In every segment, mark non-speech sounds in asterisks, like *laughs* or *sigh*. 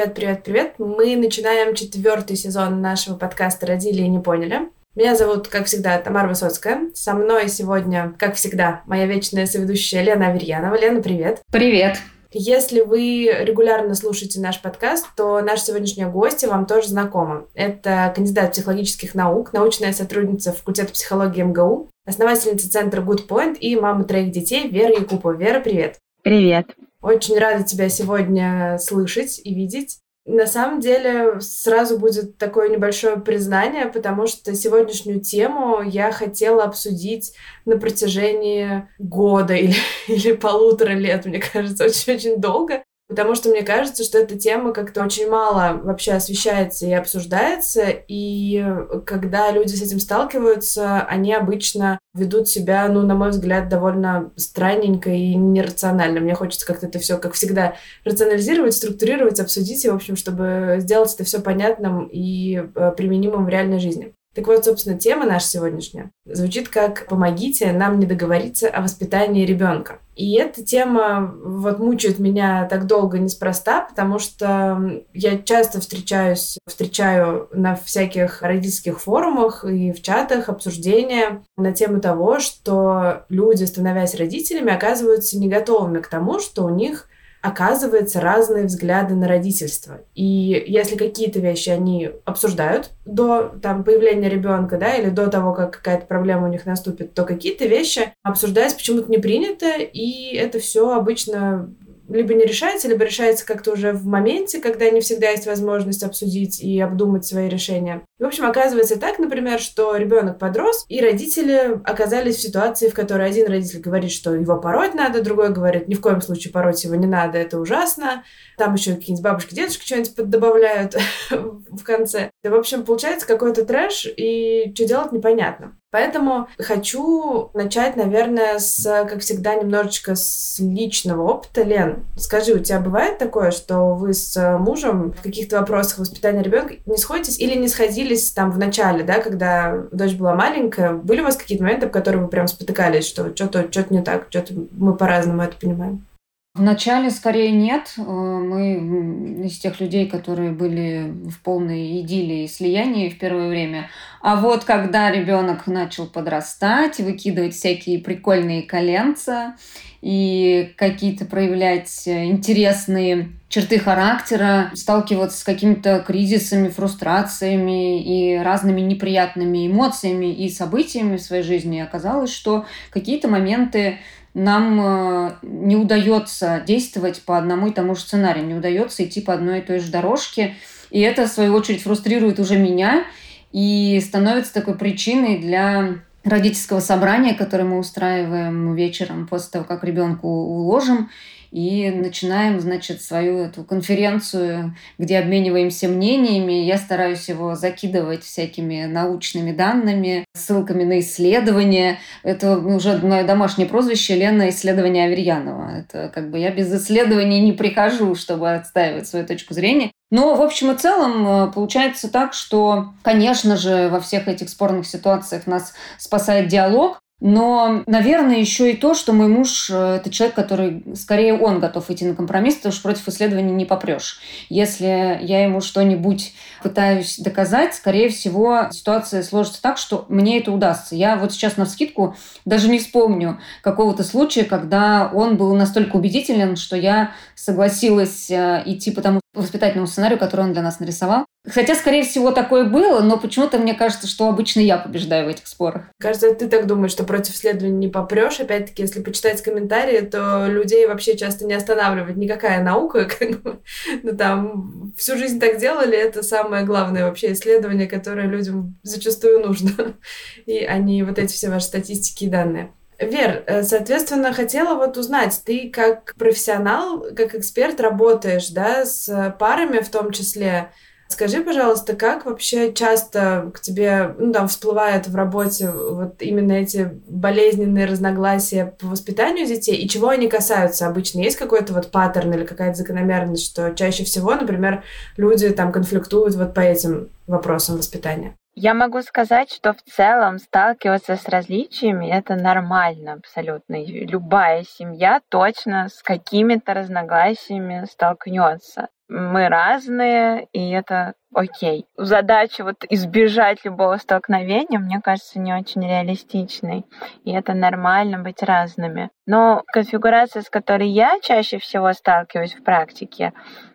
Привет, привет, привет. Мы начинаем четвертый сезон нашего подкаста «Родили и не поняли». Меня зовут, как всегда, Тамара Высоцкая. Со мной сегодня, как всегда, моя вечная соведущая Лена Аверьянова. Лена, привет. Привет. Если вы регулярно слушаете наш подкаст, то наша сегодняшняя гостья вам тоже знакома. Это кандидат психологических наук, научная сотрудница факультета психологии МГУ, основательница центра Good Point и мама троих детей Вера Якупова. Вера, привет. Привет. Очень рада тебя сегодня слышать и видеть. На самом деле сразу будет такое небольшое признание, потому что сегодняшнюю тему я хотела обсудить на протяжении года или, *laughs* или полутора лет, мне кажется, очень-очень долго. Потому что мне кажется, что эта тема как-то очень мало вообще освещается и обсуждается, и когда люди с этим сталкиваются, они обычно ведут себя, ну, на мой взгляд, довольно странненько и нерационально. Мне хочется как-то это все, как всегда, рационализировать, структурировать, обсудить, и, в общем, чтобы сделать это все понятным и э, применимым в реальной жизни. Так вот, собственно, тема наша сегодняшняя звучит как «Помогите нам не договориться о воспитании ребенка». И эта тема вот мучает меня так долго неспроста, потому что я часто встречаюсь, встречаю на всяких родительских форумах и в чатах обсуждения на тему того, что люди, становясь родителями, оказываются не готовыми к тому, что у них оказывается разные взгляды на родительство. И если какие-то вещи они обсуждают до там, появления ребенка, да, или до того, как какая-то проблема у них наступит, то какие-то вещи обсуждать почему-то не принято, и это все обычно либо не решается, либо решается как-то уже в моменте, когда не всегда есть возможность обсудить и обдумать свои решения. в общем, оказывается так, например, что ребенок подрос, и родители оказались в ситуации, в которой один родитель говорит, что его пороть надо, другой говорит, ни в коем случае пороть его не надо, это ужасно. Там еще какие-нибудь бабушки, дедушки что-нибудь добавляют *laughs* в конце. В общем, получается какой-то трэш, и что делать непонятно. Поэтому хочу начать, наверное, с, как всегда, немножечко с личного опыта. Лен, скажи, у тебя бывает такое, что вы с мужем в каких-то вопросах воспитания ребенка не сходитесь или не сходились там в начале, да, когда дочь была маленькая? Были у вас какие-то моменты, в которых вы прям спотыкались, что что-то что не так, что-то мы по-разному это понимаем? Вначале скорее нет. Э, мы из тех людей, которые были в полной идиллии и слиянии в первое время. А вот когда ребенок начал подрастать, выкидывать всякие прикольные коленца и какие-то проявлять интересные черты характера, сталкиваться с какими-то кризисами, фрустрациями и разными неприятными эмоциями и событиями в своей жизни, оказалось, что какие-то моменты нам э, не удается действовать по одному и тому же сценарию, не удается идти по одной и той же дорожке. И это, в свою очередь, фрустрирует уже меня и становится такой причиной для родительского собрания, которое мы устраиваем вечером после того, как ребенку уложим и начинаем, значит, свою эту конференцию, где обмениваемся мнениями. Я стараюсь его закидывать всякими научными данными, ссылками на исследования. Это уже мое домашнее прозвище Лена исследования Аверьянова. Это как бы я без исследований не прихожу, чтобы отстаивать свою точку зрения. Но, в общем и целом, э, получается так, что, конечно же, во всех этих спорных ситуациях нас спасает диалог, но, наверное, еще и то, что мой муж э, – это человек, который, скорее, он готов идти на компромисс, потому что против исследований не попрешь. Если я ему что-нибудь пытаюсь доказать, скорее всего, ситуация сложится так, что мне это удастся. Я вот сейчас на скидку даже не вспомню какого-то случая, когда он был настолько убедителен, что я согласилась э, идти по тому воспитательному сценарию, который он для нас нарисовал. Хотя, скорее всего, такое было, но почему-то мне кажется, что обычно я побеждаю в этих спорах. Кажется, ты так думаешь, что против исследований не попрешь. Опять-таки, если почитать комментарии, то людей вообще часто не останавливает никакая наука. *laughs* ну, там, всю жизнь так делали, это самое главное вообще исследование, которое людям зачастую нужно. *laughs* И они вот эти все ваши статистики и данные. Вер, э, соответственно, хотела вот узнать, ты как профессионал, как эксперт работаешь, да, с парами в том числе, Скажи, пожалуйста, как вообще часто к тебе ну, там, всплывают в работе вот именно эти болезненные разногласия по воспитанию детей, и чего они касаются обычно? Есть какой-то вот паттерн или какая-то закономерность, что чаще всего, например, люди там конфликтуют вот по этим вопросам воспитания? Я могу сказать, что в целом сталкиваться с различиями это нормально абсолютно. Любая семья точно с какими-то разногласиями столкнется. Мы разные, и это окей. Задача вот избежать любого столкновения, мне кажется, не очень реалистичной. И это нормально быть разными. Но конфигурация, с которой я чаще всего сталкиваюсь в практике,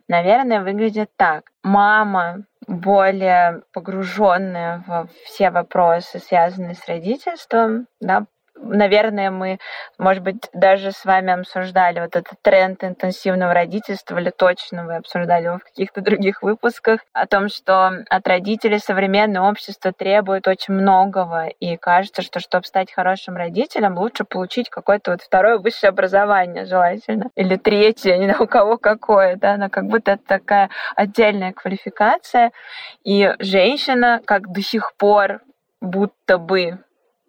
наверное, выглядит так. Мама более погруженная во все вопросы, связанные с родительством, да, наверное, мы, может быть, даже с вами обсуждали вот этот тренд интенсивного родительства, или точно вы обсуждали его в каких-то других выпусках, о том, что от родителей современное общество требует очень многого, и кажется, что чтобы стать хорошим родителем, лучше получить какое-то вот второе высшее образование желательно, или третье, не знаю, у кого какое, да, но как будто это такая отдельная квалификация, и женщина, как до сих пор будто бы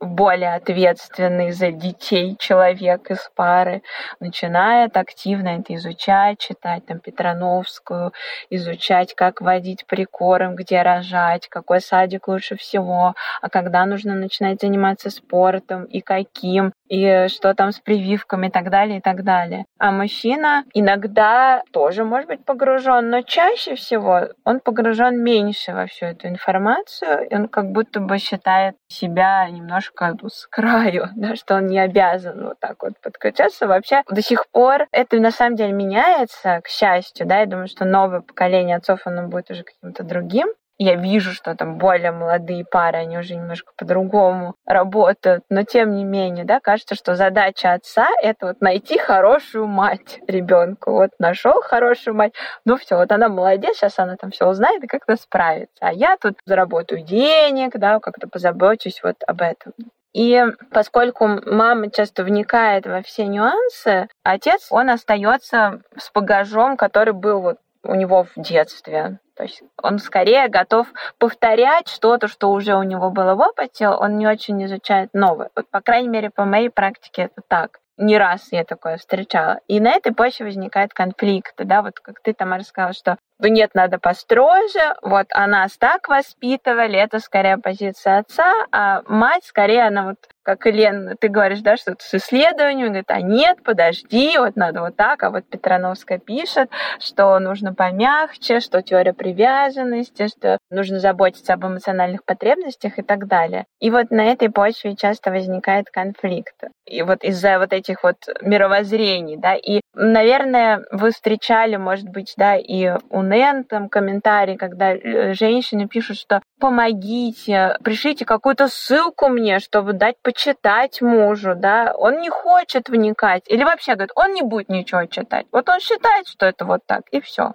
более ответственный за детей человек из пары, начинает активно это изучать, читать там Петрановскую, изучать, как водить прикорм, где рожать, какой садик лучше всего, а когда нужно начинать заниматься спортом и каким, и что там с прививками и так далее, и так далее. А мужчина иногда тоже может быть погружен, но чаще всего он погружен меньше во всю эту информацию, и он как будто бы считает себя немножко ну, с краю, *laughs* да, что он не обязан вот так вот подключаться. Вообще до сих пор это на самом деле меняется, к счастью, да, я думаю, что новое поколение отцов, оно будет уже каким-то другим, я вижу, что там более молодые пары, они уже немножко по-другому работают, но тем не менее, да, кажется, что задача отца — это вот найти хорошую мать ребенку. Вот нашел хорошую мать, ну все, вот она молодец, сейчас она там все узнает и как-то справится. А я тут заработаю денег, да, как-то позабочусь вот об этом. И поскольку мама часто вникает во все нюансы, отец, он остается с багажом, который был вот у него в детстве. То есть он скорее готов повторять что-то, что уже у него было в опыте, он не очень изучает новое. Вот, по крайней мере, по моей практике это так. Не раз я такое встречала. И на этой почве возникает конфликт, да, вот как ты, там рассказала, что ну нет, надо построже, вот а нас так воспитывали, это скорее позиция отца, а мать скорее, она вот как Елена, ты говоришь, да, что-то с исследованием, говорит, а нет, подожди, вот надо вот так, а вот Петрановская пишет, что нужно помягче, что теория привязанности, что нужно заботиться об эмоциональных потребностях и так далее. И вот на этой почве часто возникает конфликт. И вот из-за вот этих вот мировоззрений, да, и, наверное, вы встречали, может быть, да, и у Нэн там комментарии, когда э, женщины пишут, что помогите, пришлите какую-то ссылку мне, чтобы дать почитать мужу, да, он не хочет вникать, или вообще говорит, он не будет ничего читать. Вот он считает, что это вот так, и все.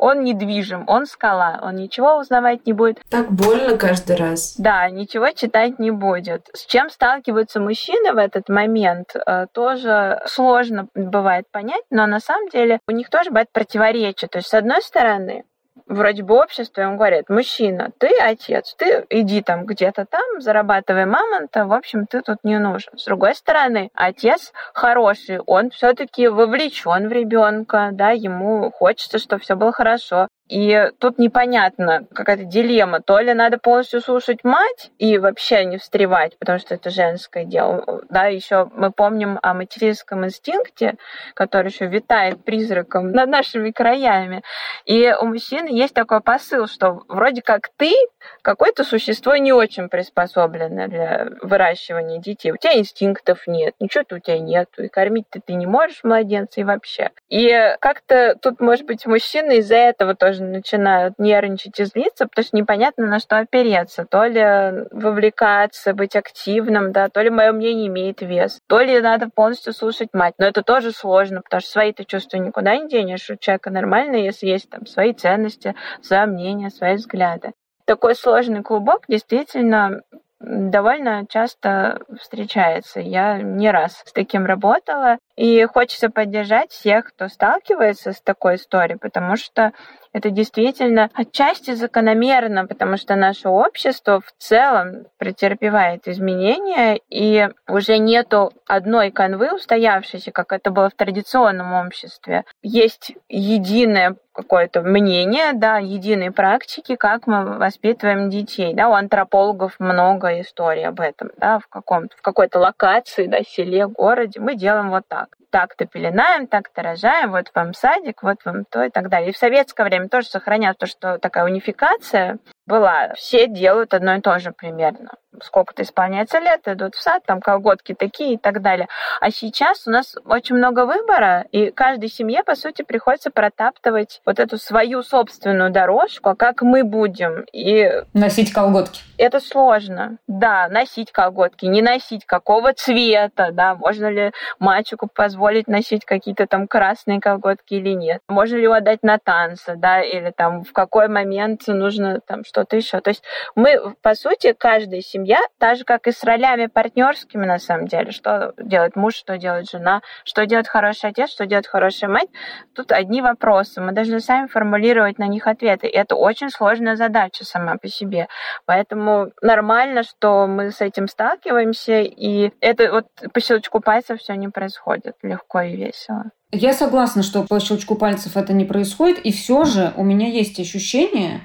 Он недвижим, он скала, он ничего узнавать не будет. Так больно каждый раз. Да, ничего читать не будет. С чем сталкиваются мужчины в этот момент, э, тоже сложно бывает понять, но на самом деле у них тоже бывает противоречие. То есть, с одной стороны, вроде бы общество, он говорит, мужчина, ты отец, ты иди там где-то там, зарабатывай мамонта, в общем, ты тут не нужен. С другой стороны, отец хороший, он все-таки вовлечен в ребенка, да, ему хочется, чтобы все было хорошо. И тут непонятно, какая-то дилемма. То ли надо полностью слушать мать и вообще не встревать, потому что это женское дело. Да, еще мы помним о материнском инстинкте, который еще витает призраком над нашими краями. И у мужчины есть такой посыл, что вроде как ты какое-то существо не очень приспособленное для выращивания детей. У тебя инстинктов нет, ничего-то у тебя нет, и кормить-то ты не можешь младенца и вообще. И как-то тут, может быть, мужчины из-за этого тоже тоже начинают нервничать и злиться, потому что непонятно, на что опереться. То ли вовлекаться, быть активным, да, то ли мое мнение имеет вес, то ли надо полностью слушать мать. Но это тоже сложно, потому что свои-то чувства никуда не денешь. У человека нормально, если есть там свои ценности, свои мнения, свои взгляды. Такой сложный клубок действительно довольно часто встречается. Я не раз с таким работала. И хочется поддержать всех, кто сталкивается с такой историей, потому что это действительно отчасти закономерно, потому что наше общество в целом претерпевает изменения, и уже нету одной канвы устоявшейся, как это было в традиционном обществе. Есть единое какое-то мнение, да, единой практики, как мы воспитываем детей. Да, у антропологов много историй об этом, да, в, каком в какой-то локации, да, селе, городе мы делаем вот так. Так-то пеленаем, так-то рожаем, вот вам садик, вот вам то и так далее. И в советское время тоже сохранялось то, что такая унификация была. Все делают одно и то же примерно. Сколько-то исполняется лет, идут в сад, там колготки такие и так далее. А сейчас у нас очень много выбора, и каждой семье, по сути, приходится протаптывать вот эту свою собственную дорожку, а как мы будем. И носить колготки. Это сложно. Да, носить колготки, не носить какого цвета, да, можно ли мальчику позволить носить какие-то там красные колготки или нет. Можно ли его отдать на танцы, да, или там в какой момент нужно там что что-то еще. То есть мы, по сути, каждая семья, так же, как и с ролями партнерскими, на самом деле, что делает муж, что делает жена, что делает хороший отец, что делает хорошая мать, тут одни вопросы. Мы должны сами формулировать на них ответы. И это очень сложная задача сама по себе. Поэтому нормально, что мы с этим сталкиваемся, и это вот по щелчку пальцев все не происходит легко и весело. Я согласна, что по щелчку пальцев это не происходит, и все же у меня есть ощущение,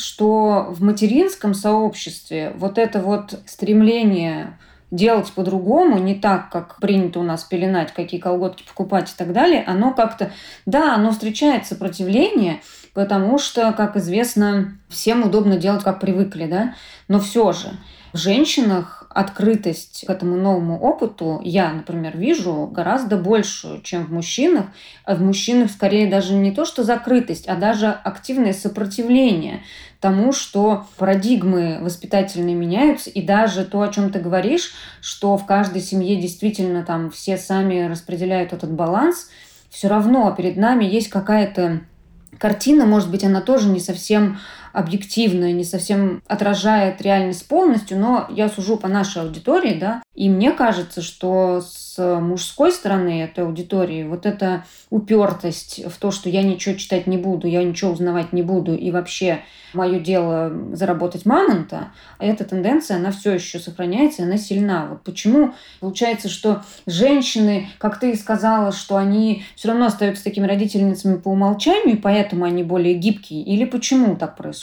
что в материнском сообществе вот это вот стремление делать по-другому, не так, как принято у нас пеленать, какие колготки покупать и так далее, оно как-то, да, оно встречает сопротивление, потому что, как известно, всем удобно делать, как привыкли, да, но все же в женщинах открытость к этому новому опыту я, например, вижу гораздо большую, чем в мужчинах. А в мужчинах скорее даже не то, что закрытость, а даже активное сопротивление тому, что парадигмы воспитательные меняются, и даже то, о чем ты говоришь, что в каждой семье действительно там все сами распределяют этот баланс, все равно перед нами есть какая-то картина, может быть, она тоже не совсем объективная, не совсем отражает реальность полностью, но я сужу по нашей аудитории, да, и мне кажется, что с мужской стороны этой аудитории вот эта упертость в то, что я ничего читать не буду, я ничего узнавать не буду, и вообще мое дело заработать мамонта, эта тенденция, она все еще сохраняется, она сильна. Вот почему получается, что женщины, как ты сказала, что они все равно остаются такими родительницами по умолчанию, и поэтому они более гибкие, или почему так происходит?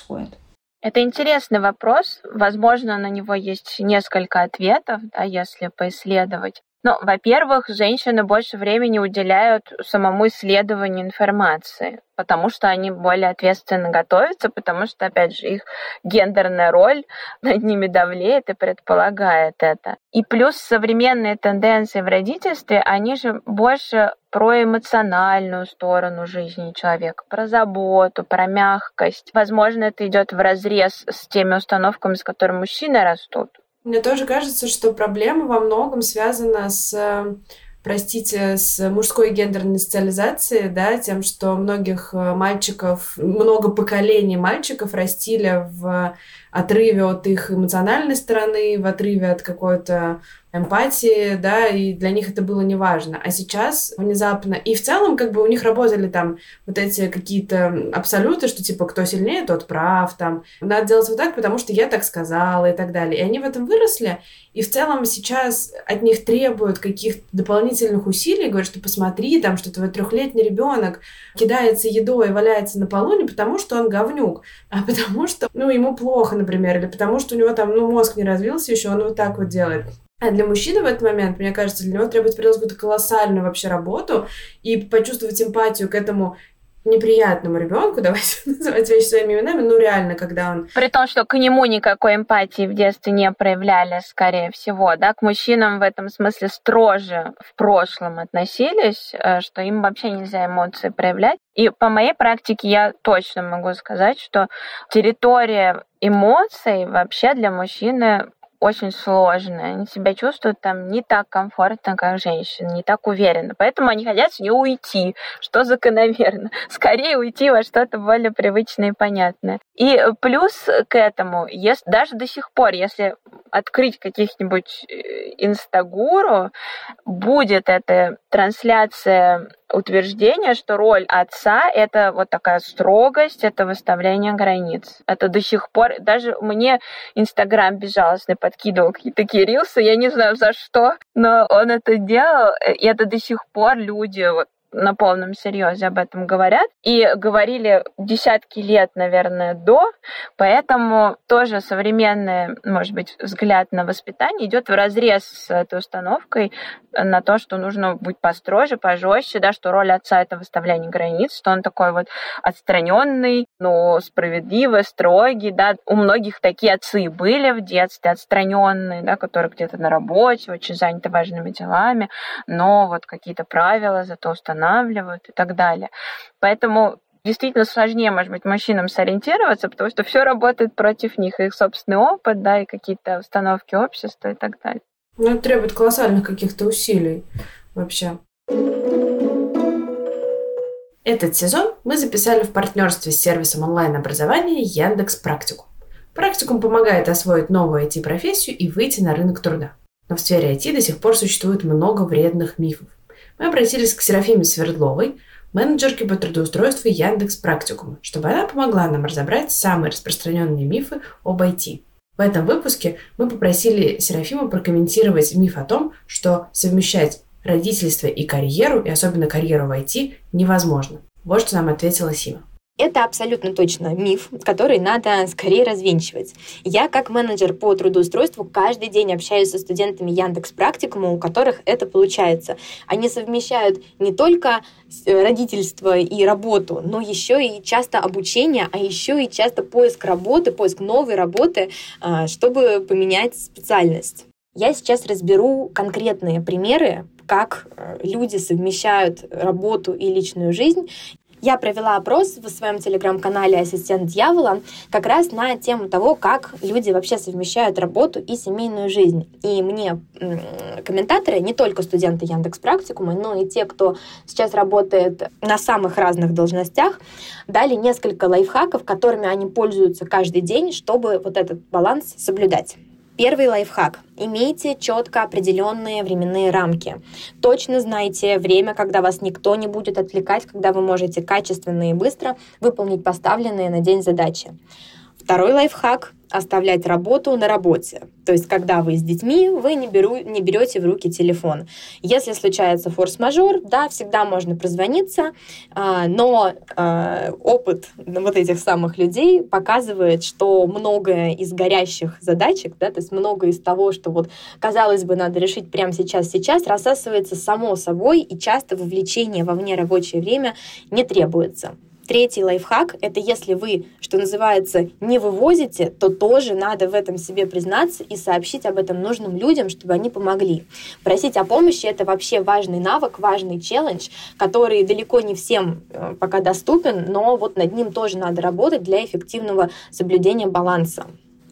Это интересный вопрос. Возможно, на него есть несколько ответов, да, если поисследовать. Ну, во-первых, женщины больше времени уделяют самому исследованию информации, потому что они более ответственно готовятся, потому что, опять же, их гендерная роль *laughs* над ними давлеет и предполагает это. И плюс современные тенденции в родительстве, они же больше про эмоциональную сторону жизни человека, про заботу, про мягкость. Возможно, это идет в разрез с теми установками, с которыми мужчины растут. Мне тоже кажется, что проблема во многом связана с простите, с мужской гендерной социализацией, да, тем, что многих э, мальчиков, много поколений мальчиков растили в отрыве от их эмоциональной стороны, в отрыве от какой-то эмпатии, да, и для них это было неважно. А сейчас внезапно... И в целом, как бы у них работали там вот эти какие-то абсолюты, что типа кто сильнее, тот прав, там. Надо делать вот так, потому что я так сказала и так далее. И они в этом выросли, и в целом сейчас от них требуют каких-то дополнительных усилий, говорят, что посмотри, там, что твой трехлетний ребенок кидается едой и валяется на полу не потому, что он говнюк, а потому что, ну, ему плохо, например, или потому что у него там, ну, мозг не развился еще, он вот так вот делает. А для мужчины в этот момент, мне кажется, для него требуется проделать какую-то колоссальную вообще работу и почувствовать эмпатию к этому неприятному ребенку, *laughs* давайте называть вещи своими именами, ну реально, когда он... При том, что к нему никакой эмпатии в детстве не проявляли, скорее всего, да, к мужчинам в этом смысле строже в прошлом относились, э, что им вообще нельзя эмоции проявлять. И по моей практике я точно могу сказать, что территория эмоций вообще для мужчины очень сложные. Они себя чувствуют там не так комфортно, как женщины, не так уверенно. Поэтому они хотят с нее уйти, что закономерно. *laughs* Скорее уйти во что-то более привычное и понятное. И плюс к этому, если, даже до сих пор, если открыть каких-нибудь э, инстагуру, будет эта трансляция утверждения, что роль отца — это вот такая строгость, это выставление границ. Это до сих пор... Даже мне Инстаграм безжалостно подкидывал такие рилсы, я не знаю за что, но он это делал, и это до сих пор люди вот на полном серьезе об этом говорят. И говорили десятки лет, наверное, до. Поэтому тоже современный, может быть, взгляд на воспитание идет в разрез с этой установкой на то, что нужно быть построже, пожестче, да, что роль отца это выставление границ, что он такой вот отстраненный, но справедливый, строгий, да. У многих такие отцы были в детстве, отстраненные, да, которые где-то на работе, очень заняты важными делами, но вот какие-то правила зато устанавливают и так далее. Поэтому действительно сложнее, может быть, мужчинам сориентироваться, потому что все работает против них, их собственный опыт, да, и какие-то установки общества и так далее. Ну, это требует колоссальных каких-то усилий вообще. Этот сезон мы записали в партнерстве с сервисом онлайн-образования Яндекс Практику. Практикум помогает освоить новую IT-профессию и выйти на рынок труда. Но в сфере IT до сих пор существует много вредных мифов. Мы обратились к Серафиме Свердловой, менеджерке по трудоустройству Яндекс Практикума, чтобы она помогла нам разобрать самые распространенные мифы об IT. В этом выпуске мы попросили Серафиму прокомментировать миф о том, что совмещать родительство и карьеру, и особенно карьеру в IT, невозможно. Вот что нам ответила Сима. Это абсолютно точно миф, который надо скорее развенчивать. Я как менеджер по трудоустройству каждый день общаюсь со студентами Яндекс Практикума, у которых это получается. Они совмещают не только э, родительство и работу, но еще и часто обучение, а еще и часто поиск работы, поиск новой работы, а, чтобы поменять специальность. Я сейчас разберу конкретные примеры, как э, люди совмещают работу и личную жизнь. Я провела опрос в своем телеграм-канале «Ассистент дьявола» как раз на тему того, как люди вообще совмещают работу и семейную жизнь. И мне комментаторы, не только студенты Яндекс Практикума, но и те, кто сейчас работает на самых разных должностях, дали несколько лайфхаков, которыми они пользуются каждый день, чтобы вот этот баланс соблюдать. Первый лайфхак. Имейте четко определенные временные рамки. Точно знайте время, когда вас никто не будет отвлекать, когда вы можете качественно и быстро выполнить поставленные на день задачи. Второй лайфхак оставлять работу на работе. То есть, когда вы с детьми, вы не, беру, не берете в руки телефон. Если случается форс-мажор, да, всегда можно прозвониться, а, но а, опыт вот этих самых людей показывает, что многое из горящих задачек, да, то есть много из того, что вот, казалось бы, надо решить прямо сейчас, сейчас, рассасывается само собой, и часто вовлечение во внерабочее время не требуется. Третий лайфхак — это если вы, что называется, не вывозите, то тоже надо в этом себе признаться и сообщить об этом нужным людям, чтобы они помогли. Просить о помощи — это вообще важный навык, важный челлендж, который далеко не всем э, пока доступен, но вот над ним тоже надо работать для эффективного соблюдения баланса.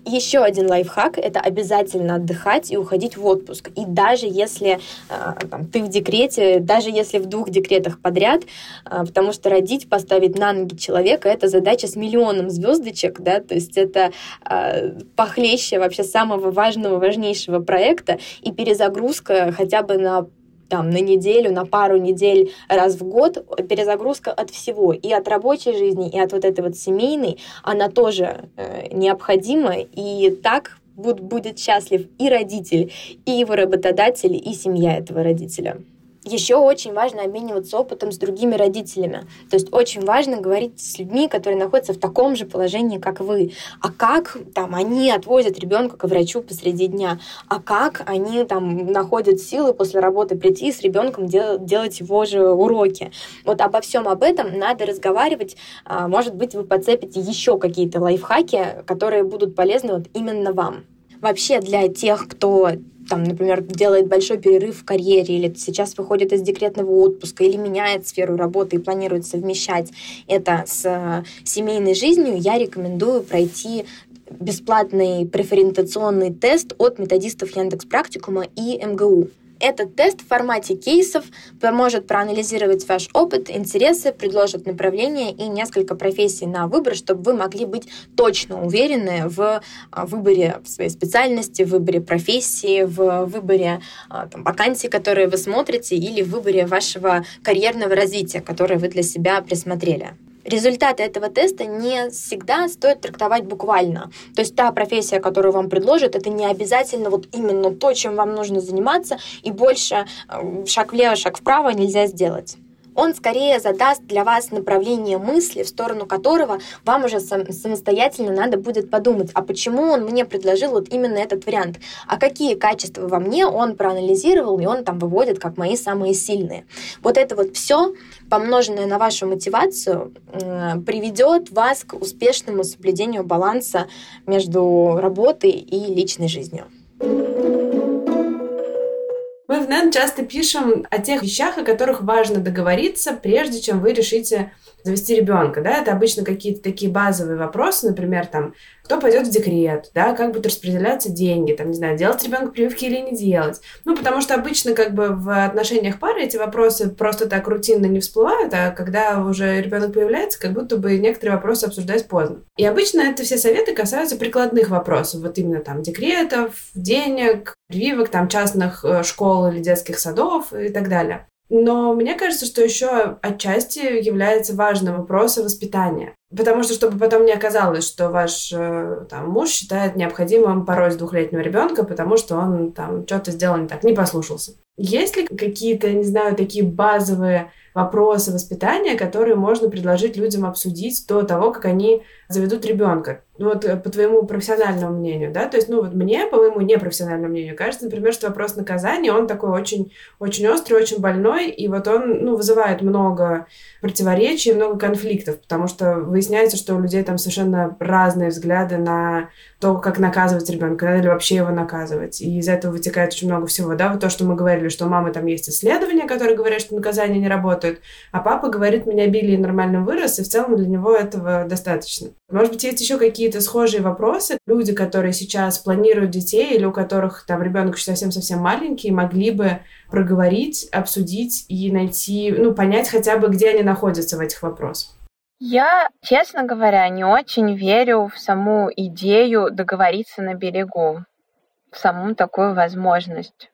Еще один лайфхак — это обязательно отдыхать и уходить в отпуск. И даже если э, там, ты в декрете, даже если в двух декретах подряд, э, потому что родить, поставить на ноги человека — это задача с миллионом звездочек, да, то есть это э, похлеще вообще самого важного, важнейшего проекта, и перезагрузка хотя бы на там, на неделю, на пару недель раз в год перезагрузка от всего, и от рабочей жизни, и от вот этой вот семейной, она тоже э, необходима, и так будет, будет счастлив и родитель, и его работодатель, и семья этого родителя. Еще очень важно обмениваться опытом с другими родителями. То есть очень важно говорить с людьми, которые находятся в таком же положении, как вы. А как там они отвозят ребенка к врачу посреди дня? А как они там находят силы после работы прийти с ребенком дел- делать его же уроки? Вот обо всем об этом надо разговаривать. А, может быть, вы подцепите еще какие-то лайфхаки, которые будут полезны вот именно вам. Вообще для тех, кто там, например, делает большой перерыв в карьере или сейчас выходит из декретного отпуска или меняет сферу работы и планирует совмещать это с э, семейной жизнью, я рекомендую пройти бесплатный преферентационный тест от методистов Яндекс Практикума и МГУ. Этот тест в формате кейсов поможет проанализировать ваш опыт, интересы, предложит направление и несколько профессий на выбор, чтобы вы могли быть точно уверены в а, выборе своей специальности, в выборе профессии, в выборе а, там, вакансий, которые вы смотрите, или в выборе вашего карьерного развития, которое вы для себя присмотрели результаты этого теста не всегда стоит трактовать буквально. То есть та профессия, которую вам предложат, это не обязательно вот именно то, чем вам нужно заниматься, и больше э, шаг влево, шаг вправо нельзя сделать. Он скорее задаст для вас направление мысли, в сторону которого вам уже сам, самостоятельно надо будет подумать, а почему он мне предложил вот именно этот вариант, а какие качества во мне он проанализировал, и он там выводит как мои самые сильные. Вот это вот все, помноженное на вашу мотивацию, приведет вас к успешному соблюдению баланса между работой и личной жизнью. Мы в НЭН часто пишем о тех вещах, о которых важно договориться, прежде чем вы решите завести ребенка, да, это обычно какие-то такие базовые вопросы, например, там, кто пойдет в декрет, да, как будут распределяться деньги, там, не знаю, делать ребенку прививки или не делать. Ну, потому что обычно как бы в отношениях пары эти вопросы просто так рутинно не всплывают, а когда уже ребенок появляется, как будто бы некоторые вопросы обсуждать поздно. И обычно это все советы касаются прикладных вопросов, вот именно там декретов, денег, прививок, там частных э, школ или детских садов и так далее. Но мне кажется, что еще отчасти является важным вопросом воспитания. Потому что, чтобы потом не оказалось, что ваш э, там, муж считает необходимым пороть двухлетнего ребенка, потому что он там что-то сделал не так, не послушался. Есть ли какие-то, не знаю, такие базовые вопросы воспитания, которые можно предложить людям обсудить до того, как они заведут ребенка? Ну вот э, по твоему профессиональному мнению, да, то есть, ну вот мне, по моему непрофессиональному мнению, кажется, например, что вопрос наказания, он такой очень, очень острый, очень больной, и вот он, ну, вызывает много противоречий, много конфликтов, потому что выясняется, что у людей там совершенно разные взгляды на то, как наказывать ребенка, надо ли вообще его наказывать. И из этого вытекает очень много всего, да, вот то, что мы говорили, что у мамы там есть исследования, которые говорят, что наказания не работают, а папа говорит, меня били и нормально вырос, и в целом для него этого достаточно. Может быть, есть еще какие-то схожие вопросы. Люди, которые сейчас планируют детей или у которых там ребенок еще совсем-совсем маленький, могли бы проговорить, обсудить и найти, ну, понять хотя бы, где они находятся в этих вопросах. Я, честно говоря, не очень верю в саму идею договориться на берегу, в саму такую возможность.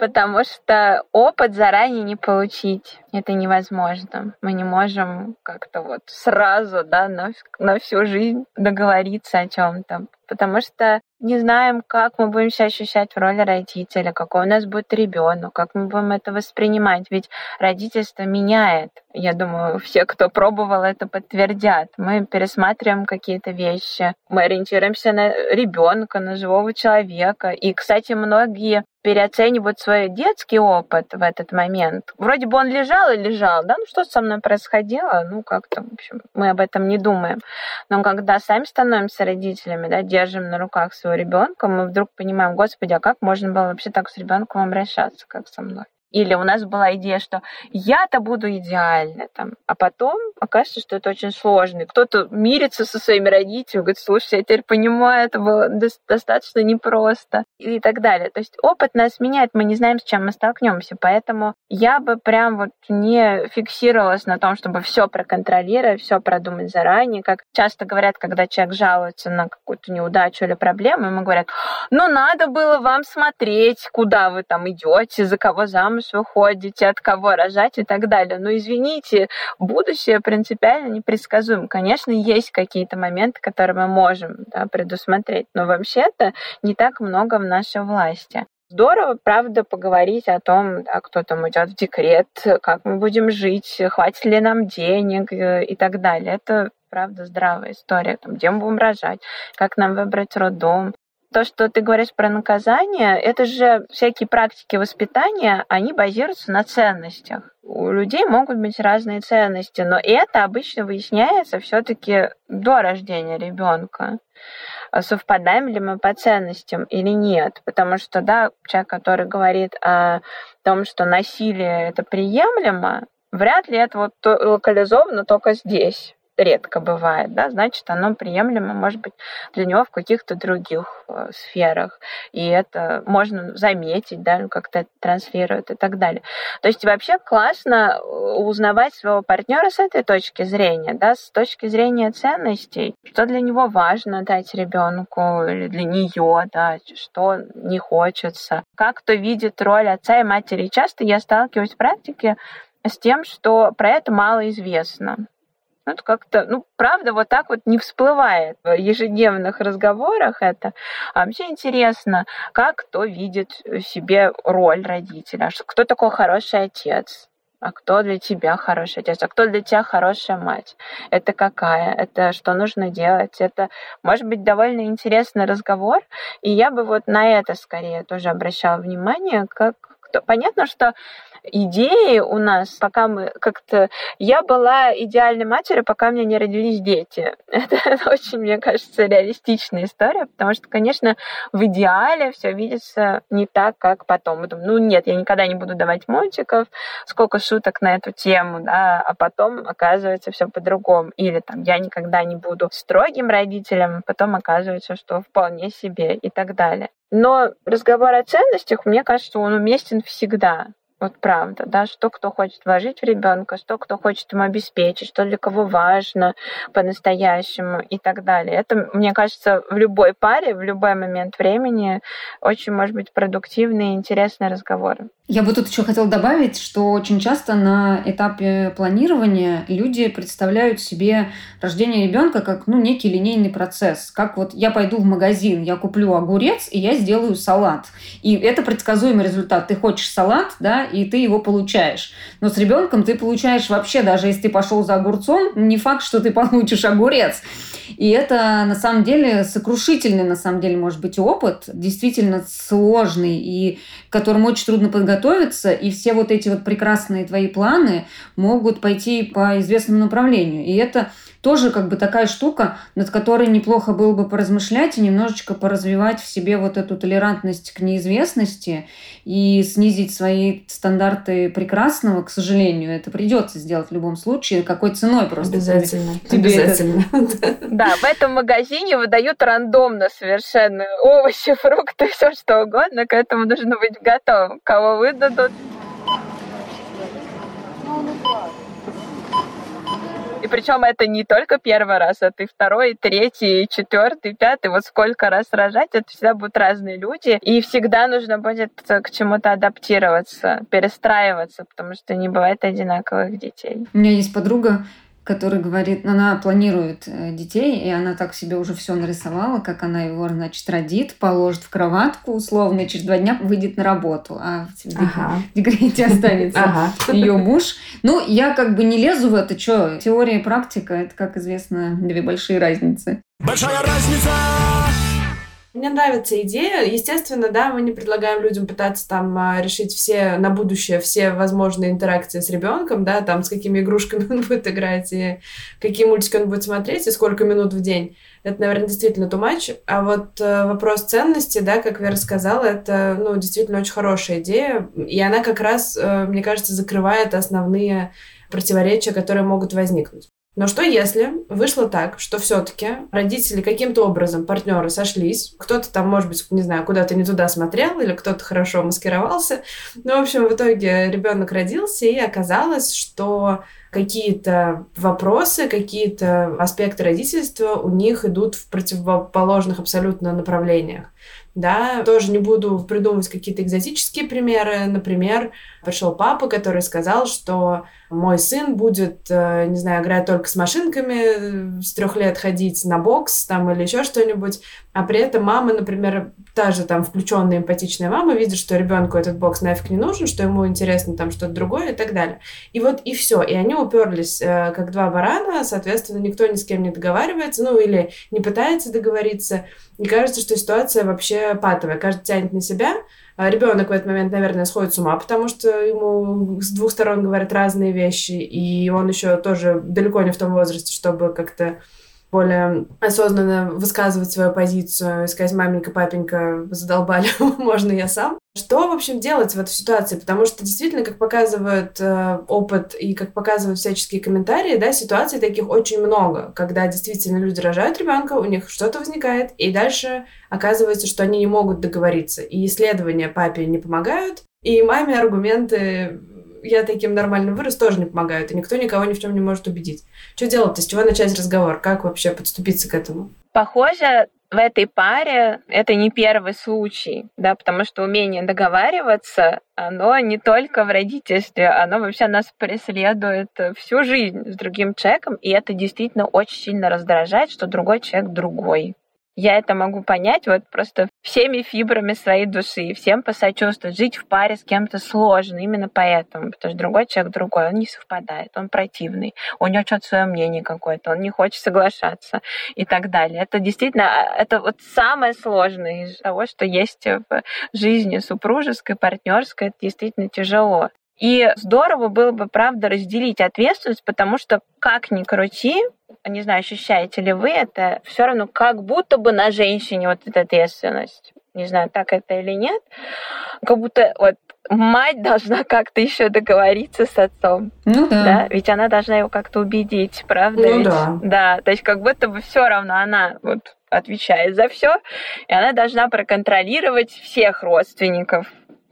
Потому что опыт заранее не получить. Это невозможно. Мы не можем как-то вот сразу, да, на, на всю жизнь договориться о чем-то. Потому что не знаем, как мы будем себя ощущать в роли родителя, какой у нас будет ребенок, как мы будем это воспринимать. Ведь родительство меняет. Я думаю, все, кто пробовал, это подтвердят. Мы пересматриваем какие-то вещи, мы ориентируемся на ребенка, на живого человека. И, кстати, многие переоценивают свой детский опыт в этот момент. Вроде бы он лежал и лежал, да, ну что со мной происходило, ну как-то, в общем, мы об этом не думаем. Но когда сами становимся родителями, да, держим на руках своего ребенка, мы вдруг понимаем, господи, а как можно было вообще так с ребенком обращаться, как со мной? Или у нас была идея, что я-то буду идеальна, там, а потом окажется, что это очень сложно. Кто-то мирится со своими родителями, говорит, слушай, я теперь понимаю, это было достаточно непросто и так далее. То есть опыт нас меняет, мы не знаем, с чем мы столкнемся, поэтому я бы прям вот не фиксировалась на том, чтобы все проконтролировать, все продумать заранее, как часто говорят, когда человек жалуется на какую-то неудачу или проблему, ему говорят, ну надо было вам смотреть, куда вы там идете, за кого замуж замуж выходите, от кого рожать и так далее. Но извините, будущее принципиально непредсказуемо. Конечно, есть какие-то моменты, которые мы можем да, предусмотреть, но вообще-то не так много в нашей власти. Здорово, правда, поговорить о том, да, кто там идет в декрет, как мы будем жить, хватит ли нам денег э, и так далее. Это правда здравая история, там, где мы будем рожать, как нам выбрать роддом, то, что ты говоришь про наказание, это же всякие практики воспитания, они базируются на ценностях. У людей могут быть разные ценности, но это обычно выясняется все-таки до рождения ребенка. Совпадаем ли мы по ценностям или нет? Потому что, да, человек, который говорит о том, что насилие это приемлемо, вряд ли это вот локализовано только здесь редко бывает, да, значит, оно приемлемо, может быть, для него в каких-то других э, сферах. И это можно заметить, да, как-то транслирует и так далее. То есть вообще классно э, узнавать своего партнера с этой точки зрения, да, с точки зрения ценностей, что для него важно дать ребенку или для нее, да, что не хочется, как кто видит роль отца и матери. Часто я сталкиваюсь в практике с тем, что про это мало известно. Ну, это как-то, ну, правда, вот так вот не всплывает в ежедневных разговорах это. А вообще интересно, как кто видит себе роль родителя, кто такой хороший отец, а кто для тебя хороший отец, а кто для тебя хорошая мать. Это какая, это что нужно делать, это может быть довольно интересный разговор, и я бы вот на это скорее тоже обращала внимание, как понятно, что идеи у нас, пока мы как-то... Я была идеальной матерью, пока у меня не родились дети. *laughs* Это очень, мне кажется, реалистичная история, потому что, конечно, в идеале все видится не так, как потом. Ну, нет, я никогда не буду давать мультиков, сколько шуток на эту тему, да, а потом оказывается все по-другому. Или там я никогда не буду строгим родителем, потом оказывается, что вполне себе и так далее. Но разговор о ценностях, мне кажется, он уместен всегда. Вот правда, да, что кто хочет вложить в ребенка, что кто хочет ему обеспечить, что для кого важно по-настоящему и так далее. Это, мне кажется, в любой паре, в любой момент времени очень может быть продуктивный и интересный разговор. Я бы тут еще хотела добавить, что очень часто на этапе планирования люди представляют себе рождение ребенка как ну, некий линейный процесс. Как вот я пойду в магазин, я куплю огурец, и я сделаю салат. И это предсказуемый результат. Ты хочешь салат, да, и ты его получаешь. Но с ребенком ты получаешь вообще, даже если ты пошел за огурцом, не факт, что ты получишь огурец. И это на самом деле сокрушительный, на самом деле, может быть, опыт, действительно сложный, и которому очень трудно подготовиться, и все вот эти вот прекрасные твои планы могут пойти по известному направлению. И это тоже как бы такая штука, над которой неплохо было бы поразмышлять и немножечко поразвивать в себе вот эту толерантность к неизвестности и снизить свои стандарты прекрасного, к сожалению. Это придется сделать в любом случае. Какой ценой просто? Обязательно. Тебе Обязательно. *laughs* *laughs* Да, в этом магазине выдают рандомно совершенно овощи, фрукты, все что угодно. К этому нужно быть готовым. Кого выдадут, причем это не только первый раз, это и второй, и третий, и четвертый, пятый. Вот сколько раз рожать, это всегда будут разные люди. И всегда нужно будет к чему-то адаптироваться, перестраиваться, потому что не бывает одинаковых детей. У меня есть подруга, который говорит, она планирует э, детей, и она так себе уже все нарисовала, как она его, значит, родит, положит в кроватку условно, и через два дня выйдет на работу, а в ага. декрете останется ага. ее муж. Ну, я как бы не лезу в это, что теория и практика, это, как известно, две большие разницы. Большая разница! Мне нравится идея. Естественно, да, мы не предлагаем людям пытаться там а, решить все на будущее, все возможные интеракции с ребенком, да, там с какими игрушками он *laughs* будет играть, и какие мультики он будет смотреть, и сколько минут в день. Это, наверное, действительно too much. А вот э, вопрос ценности, да, как Вера сказала, это, ну, действительно очень хорошая идея. И она как раз, э, мне кажется, закрывает основные противоречия, которые могут возникнуть. Но что если вышло так, что все-таки родители каким-то образом, партнеры сошлись, кто-то там, может быть, не знаю, куда-то не туда смотрел, или кто-то хорошо маскировался. Ну, в общем, в итоге ребенок родился, и оказалось, что какие-то вопросы, какие-то аспекты родительства у них идут в противоположных абсолютно направлениях да, тоже не буду придумывать какие-то экзотические примеры. Например, пришел папа, который сказал, что мой сын будет, э, не знаю, играть только с машинками, э, с трех лет ходить на бокс там или еще что-нибудь, а при этом мама, например, та же там включенная эмпатичная мама видит, что ребенку этот бокс нафиг не нужен, что ему интересно там что-то другое и так далее. И вот и все. И они уперлись э, как два барана, соответственно, никто ни с кем не договаривается, ну или не пытается договориться. И кажется, что ситуация вообще патовая. Каждый тянет на себя, ребенок в этот момент, наверное, сходит с ума, потому что ему с двух сторон говорят разные вещи, и он еще тоже далеко не в том возрасте, чтобы как-то более осознанно высказывать свою позицию, сказать, маменька, папенька, задолбали, *laughs* можно я сам. Что, в общем, делать в этой ситуации? Потому что действительно, как показывает э, опыт и как показывают всяческие комментарии, да, ситуаций таких очень много, когда действительно люди рожают ребенка, у них что-то возникает, и дальше оказывается, что они не могут договориться. И исследования папе не помогают, и маме аргументы я таким нормальным вырос, тоже не помогают, и никто никого ни в чем не может убедить. Что делать-то? С чего начать разговор? Как вообще подступиться к этому? Похоже, в этой паре это не первый случай, да, потому что умение договариваться, оно не только в родительстве, оно вообще нас преследует всю жизнь с другим человеком, и это действительно очень сильно раздражает, что другой человек другой. Я это могу понять вот просто всеми фибрами своей души, всем посочувствовать. Жить в паре с кем-то сложно именно поэтому, потому что другой человек другой, он не совпадает, он противный, у него что-то свое мнение какое-то, он не хочет соглашаться и так далее. Это действительно, а, это вот самое сложное из того, что есть в жизни супружеской, партнерской, это действительно тяжело. И здорово было бы, правда, разделить ответственность, потому что как ни крути, не знаю, ощущаете ли вы это, все равно как будто бы на женщине вот эта ответственность. Не знаю, так это или нет. Как будто вот мать должна как-то еще договориться с отцом. Ну да. да. Ведь она должна его как-то убедить, правда? Ну Ведь? да. Да, то есть как будто бы все равно она вот отвечает за все, и она должна проконтролировать всех родственников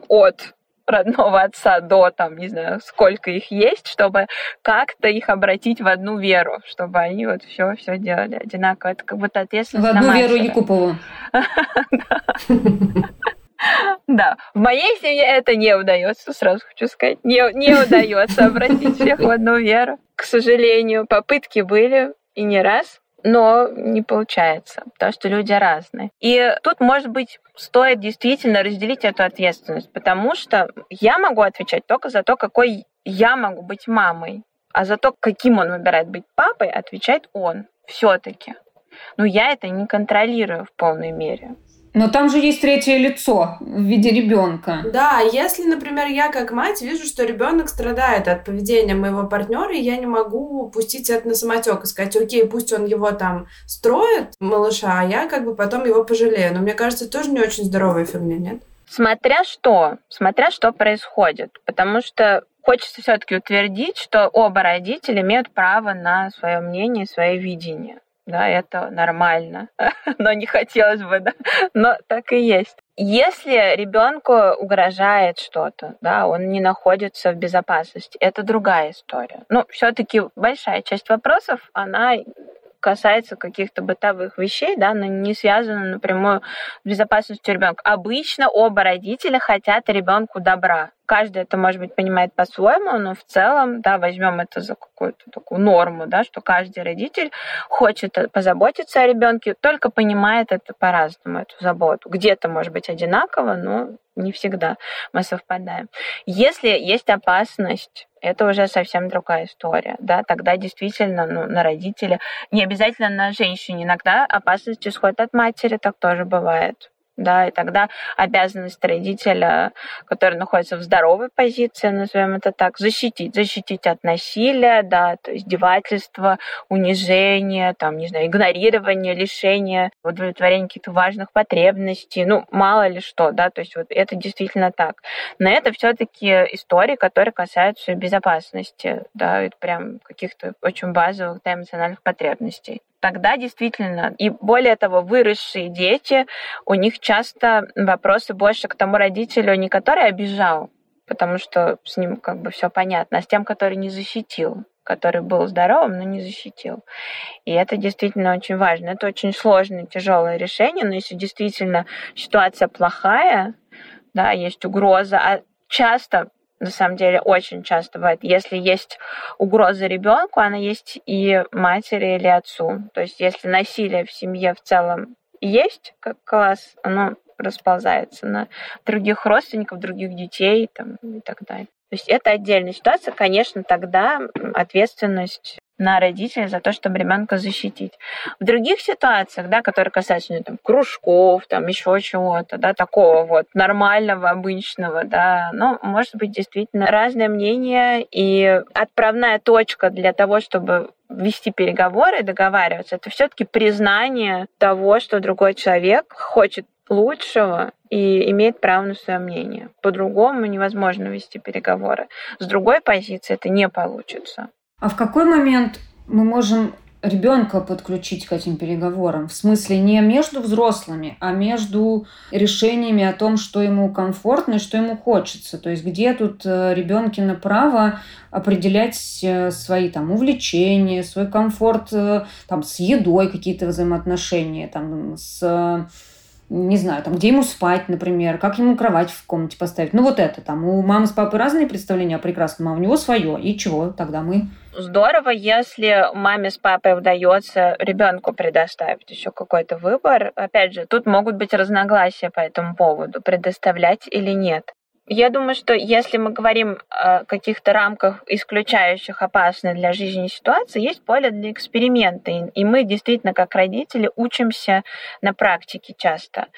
от родного отца до, там, не знаю, сколько их есть, чтобы как-то их обратить в одну веру, чтобы они вот все все делали одинаково. Это как будто ответственность В одну веру. Якупову. *laughs* Да, в моей семье это не удается, сразу хочу сказать, не, не удается обратить всех в одну веру. К сожалению, попытки были и не раз, но не получается, потому что люди разные. И тут, может быть, стоит действительно разделить эту ответственность, потому что я могу отвечать только за то, какой я могу быть мамой, а за то, каким он выбирает быть папой, отвечает он все-таки. Но я это не контролирую в полной мере. Но там же есть третье лицо в виде ребенка. Да, если, например, я как мать вижу, что ребенок страдает от поведения моего партнера, и я не могу пустить это на самотек и сказать, окей, пусть он его там строит, малыша, а я как бы потом его пожалею. Но мне кажется, это тоже не очень здоровая фигня, нет? Смотря что, смотря что происходит, потому что хочется все-таки утвердить, что оба родителя имеют право на свое мнение, свое видение да, это нормально, *laughs* но не хотелось бы, да, но так и есть. Если ребенку угрожает что-то, да, он не находится в безопасности, это другая история. Но все-таки большая часть вопросов, она касается каких-то бытовых вещей, да, но не связана напрямую с безопасностью ребенка. Обычно оба родителя хотят ребенку добра. Каждый это, может быть, понимает по-своему, но в целом, да, возьмем это за какую-то такую норму, да, что каждый родитель хочет позаботиться о ребенке, только понимает это по-разному, эту заботу. Где-то, может быть, одинаково, но не всегда мы совпадаем. Если есть опасность, это уже совсем другая история, да, тогда действительно ну, на родителя, не обязательно на женщине, иногда опасность исходит от матери, так тоже бывает да, и тогда обязанность родителя, который находится в здоровой позиции, назовем это так, защитить, защитить от насилия, да, то есть издевательства, унижения, там, не знаю, игнорирования, лишения, удовлетворения каких-то важных потребностей, ну, мало ли что, да, то есть вот это действительно так. Но это все-таки истории, которые касаются безопасности, да, прям каких-то очень базовых, да, эмоциональных потребностей тогда действительно, и более того, выросшие дети, у них часто вопросы больше к тому родителю, не который обижал, потому что с ним как бы все понятно, а с тем, который не защитил который был здоровым, но не защитил. И это действительно очень важно. Это очень сложное, тяжелое решение, но если действительно ситуация плохая, да, есть угроза, а часто на самом деле очень часто бывает. Если есть угроза ребенку, она есть и матери или отцу. То есть если насилие в семье в целом есть, как класс, оно расползается на других родственников, других детей там, и так далее. То есть это отдельная ситуация. Конечно, тогда ответственность на родителей за то, чтобы ребенка защитить. В других ситуациях, да, которые касаются ну, там, кружков, там еще чего-то, да, такого вот нормального, обычного, да, но может быть действительно разное мнение и отправная точка для того, чтобы вести переговоры, договариваться, это все-таки признание того, что другой человек хочет лучшего и имеет право на свое мнение. По-другому невозможно вести переговоры. С другой позиции это не получится. А в какой момент мы можем ребенка подключить к этим переговорам. В смысле не между взрослыми, а между решениями о том, что ему комфортно и что ему хочется. То есть где тут э, ребенкино право определять э, свои там увлечения, свой комфорт э, там с едой, какие-то взаимоотношения, там с не знаю, там, где ему спать, например, как ему кровать в комнате поставить. Ну, вот это там. У мамы с папой разные представления о прекрасном, а у него свое. И чего? Тогда мы здорово, если маме с папой удается ребенку предоставить еще какой-то выбор. Опять же, тут могут быть разногласия по этому поводу, предоставлять или нет. Я думаю, что если мы говорим о каких-то рамках, исключающих опасные для жизни ситуации, есть поле для эксперимента. И мы действительно, как родители, учимся на практике часто.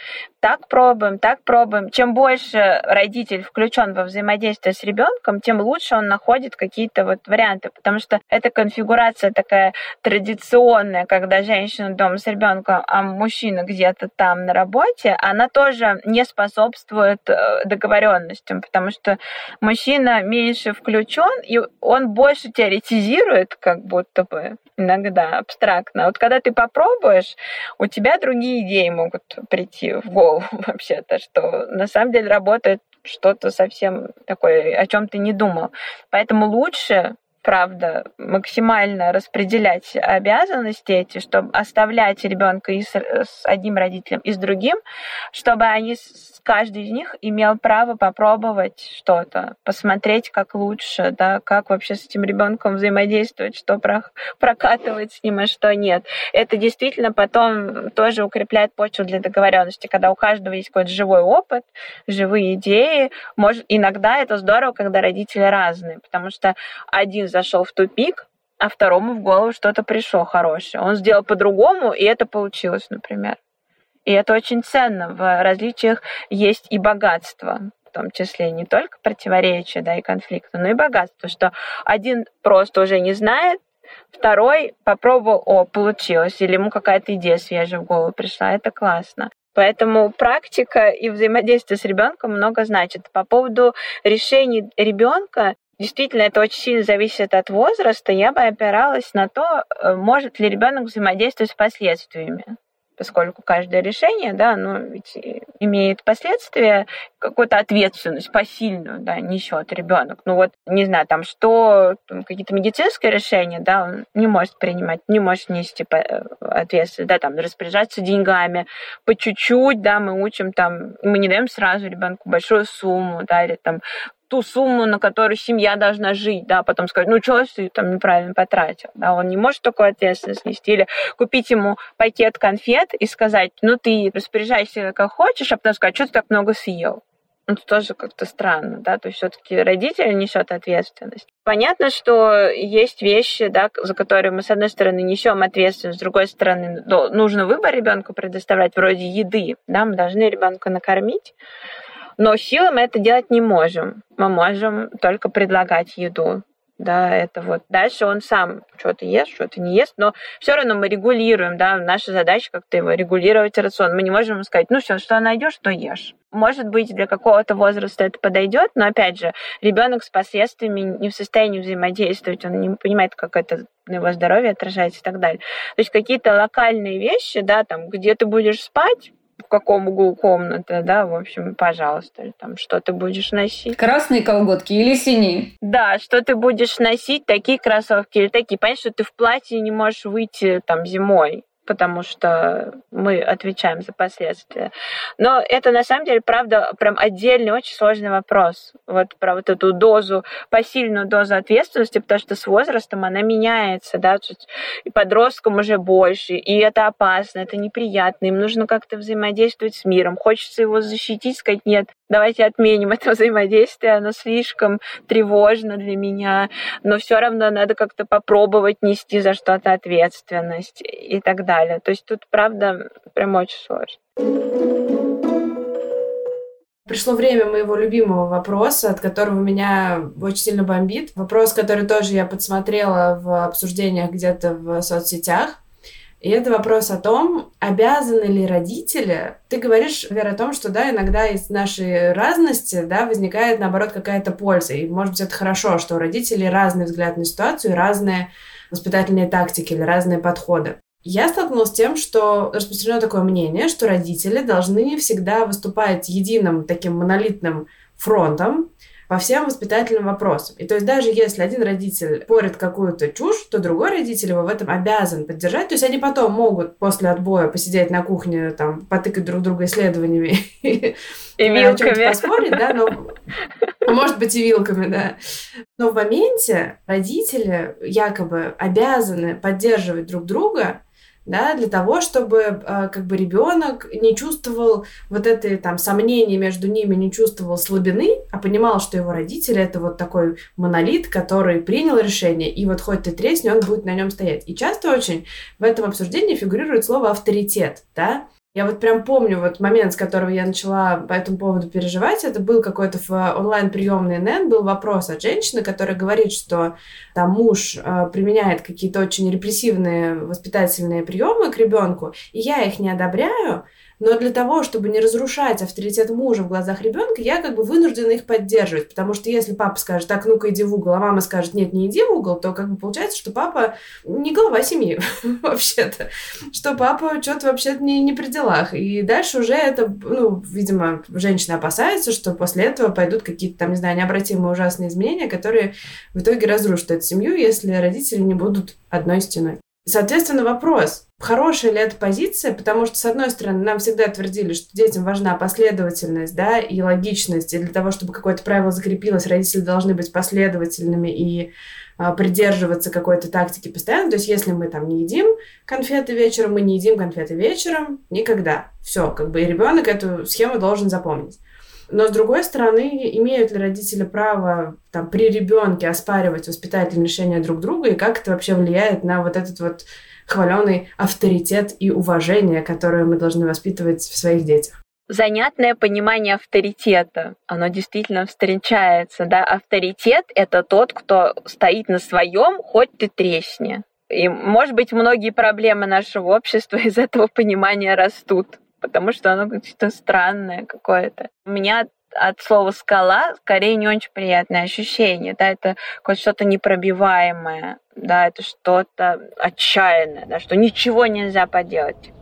Так пробуем, так пробуем. Чем больше родитель включен во взаимодействие с ребенком, тем лучше он находит какие-то вот варианты. Потому что эта конфигурация такая традиционная, когда женщина дома с ребенком, а мужчина где-то там на работе, она тоже не способствует э, договоренности допустим, потому что мужчина меньше включен, и он больше теоретизирует, как будто бы иногда абстрактно. Вот когда ты попробуешь, у тебя другие идеи могут прийти в голову *laughs* вообще-то, что на самом деле работает что-то совсем такое, о чем ты не думал. Поэтому лучше правда, максимально распределять обязанности эти, чтобы оставлять ребенка и с, с одним родителем, и с другим, чтобы они, каждый из них имел право попробовать что-то, посмотреть, как лучше, да, как вообще с этим ребенком взаимодействовать, что про, прокатывать с ним, а что нет. Это действительно потом тоже укрепляет почву для договоренности, когда у каждого есть какой-то живой опыт, живые идеи. Может, иногда это здорово, когда родители разные, потому что один зашел в тупик, а второму в голову что-то пришло хорошее. Он сделал по-другому, и это получилось, например. И это очень ценно. В различиях есть и богатство, в том числе не только противоречия да, и конфликты, но и богатство, что один просто уже не знает, второй попробовал, о, получилось, или ему какая-то идея свежая в голову пришла, это классно. Поэтому практика и взаимодействие с ребенком много значит. По поводу решений ребенка, действительно это очень сильно зависит от возраста, я бы опиралась на то, э, может ли ребенок взаимодействовать с последствиями поскольку каждое решение, да, оно ведь имеет последствия, какую-то ответственность посильную, да, несет ребенок. Ну вот, не знаю, там что, какие-то медицинские решения, да, он не может принимать, не может нести э, ответственность, да, там, распоряжаться деньгами по чуть-чуть, да, мы учим там, мы не даем сразу ребенку большую сумму, да, или там ту сумму, на которую семья должна жить, да, потом сказать, ну что ты там неправильно потратил, да, он не может такую ответственность нести, или купить ему пакет конфет и сказать, ну ты распоряжайся как хочешь, а потом сказать, что ты так много съел. Ну, это тоже как-то странно, да, то есть все-таки родитель несет ответственность. Понятно, что есть вещи, да, за которые мы, с одной стороны, несем ответственность, с другой стороны, нужно выбор ребенку предоставлять, вроде еды, да, мы должны ребенка накормить, но силой мы это делать не можем. Мы можем только предлагать еду. Да, это вот. Дальше он сам что-то ест, что-то не ест, но все равно мы регулируем, да, наша задача как-то его регулировать рацион. Мы не можем ему сказать, ну все, что найдешь, то ешь. Может быть, для какого-то возраста это подойдет, но опять же, ребенок с последствиями не в состоянии взаимодействовать, он не понимает, как это на его здоровье отражается и так далее. То есть какие-то локальные вещи, да, там, где ты будешь спать, в каком углу комнаты, да, в общем, пожалуйста, там, что ты будешь носить. Красные колготки или синие? Да, что ты будешь носить, такие кроссовки или такие. Понятно, что ты в платье не можешь выйти там зимой, потому что мы отвечаем за последствия. Но это на самом деле, правда, прям отдельный очень сложный вопрос. Вот про вот эту дозу, посильную дозу ответственности, потому что с возрастом она меняется, да, и подросткам уже больше, и это опасно, это неприятно, им нужно как-то взаимодействовать с миром, хочется его защитить, сказать, нет, давайте отменим это взаимодействие, оно слишком тревожно для меня, но все равно надо как-то попробовать нести за что-то ответственность и так далее. То есть тут, правда, прям очень сложно. Пришло время моего любимого вопроса, от которого меня очень сильно бомбит. Вопрос, который тоже я подсмотрела в обсуждениях где-то в соцсетях. И это вопрос о том, обязаны ли родители... Ты говоришь, Вера, о том, что, да, иногда из нашей разности, да, возникает, наоборот, какая-то польза. И, может быть, это хорошо, что у родителей разный взгляд на ситуацию, разные воспитательные тактики или разные подходы. Я столкнулась с тем, что распространено такое мнение, что родители должны всегда выступать единым таким монолитным фронтом, по всем воспитательным вопросам. И то есть даже если один родитель порит какую-то чушь, то другой родитель его в этом обязан поддержать. То есть они потом могут после отбоя посидеть на кухне, там, потыкать друг друга исследованиями и *laughs* вилками. поспорить, да, но может быть и вилками, да. Но в моменте родители якобы обязаны поддерживать друг друга, да, для того, чтобы э, как бы ребенок не чувствовал вот это там сомнения между ними, не чувствовал слабины, а понимал, что его родители это вот такой монолит, который принял решение, и вот хоть ты тресни, он будет на нем стоять. И часто очень в этом обсуждении фигурирует слово авторитет, да, я вот прям помню вот момент, с которого я начала по этому поводу переживать. Это был какой-то в онлайн-приемный НН, был вопрос от женщины, которая говорит, что там муж э, применяет какие-то очень репрессивные воспитательные приемы к ребенку, и я их не одобряю, но для того, чтобы не разрушать авторитет мужа в глазах ребенка, я как бы вынуждена их поддерживать. Потому что если папа скажет, так, ну-ка иди в угол, а мама скажет, нет, не иди в угол, то как бы получается, что папа не глава семьи *laughs* вообще-то. Что папа что-то вообще-то не, не при делах. И дальше уже это, ну, видимо, женщина опасается, что после этого пойдут какие-то там, не знаю, необратимые ужасные изменения, которые в итоге разрушат эту семью, если родители не будут одной стеной. Соответственно, вопрос, хорошая ли эта позиция, потому что, с одной стороны, нам всегда твердили, что детям важна последовательность, да, и логичность, и для того, чтобы какое-то правило закрепилось, родители должны быть последовательными и а, придерживаться какой-то тактики постоянно. То есть, если мы там не едим конфеты вечером, мы не едим конфеты вечером никогда. Все, как бы и ребенок эту схему должен запомнить. Но, с другой стороны, имеют ли родители право там, при ребенке оспаривать воспитательные решения друг друга, и как это вообще влияет на вот этот вот хваленый авторитет и уважение, которое мы должны воспитывать в своих детях? занятное понимание авторитета. Оно действительно встречается. Да? Авторитет — это тот, кто стоит на своем, хоть ты тресни. И, может быть, многие проблемы нашего общества *laughs* из этого понимания растут потому что оно какое-то странное какое-то. У меня от слова скала скорее не очень приятное ощущение, да, это какое-то что-то непробиваемое, да, это что-то отчаянное, да, что ничего нельзя поделать.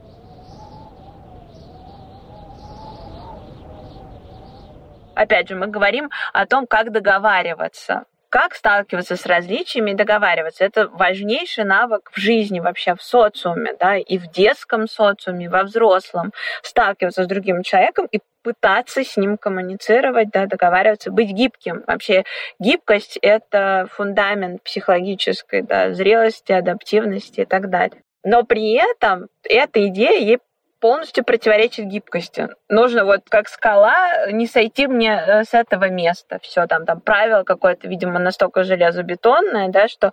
Опять же, мы говорим о том, как договариваться как сталкиваться с различиями и договариваться. Это важнейший навык в жизни вообще, в социуме, да, и в детском социуме, во взрослом. Сталкиваться с другим человеком и пытаться с ним коммуницировать, да, договариваться, быть гибким. Вообще гибкость — это фундамент психологической да, зрелости, адаптивности и так далее. Но при этом эта идея ей полностью противоречит гибкости. Нужно вот как скала не сойти мне э, с этого места. Все там, там правило какое-то, видимо, настолько железобетонное, да, что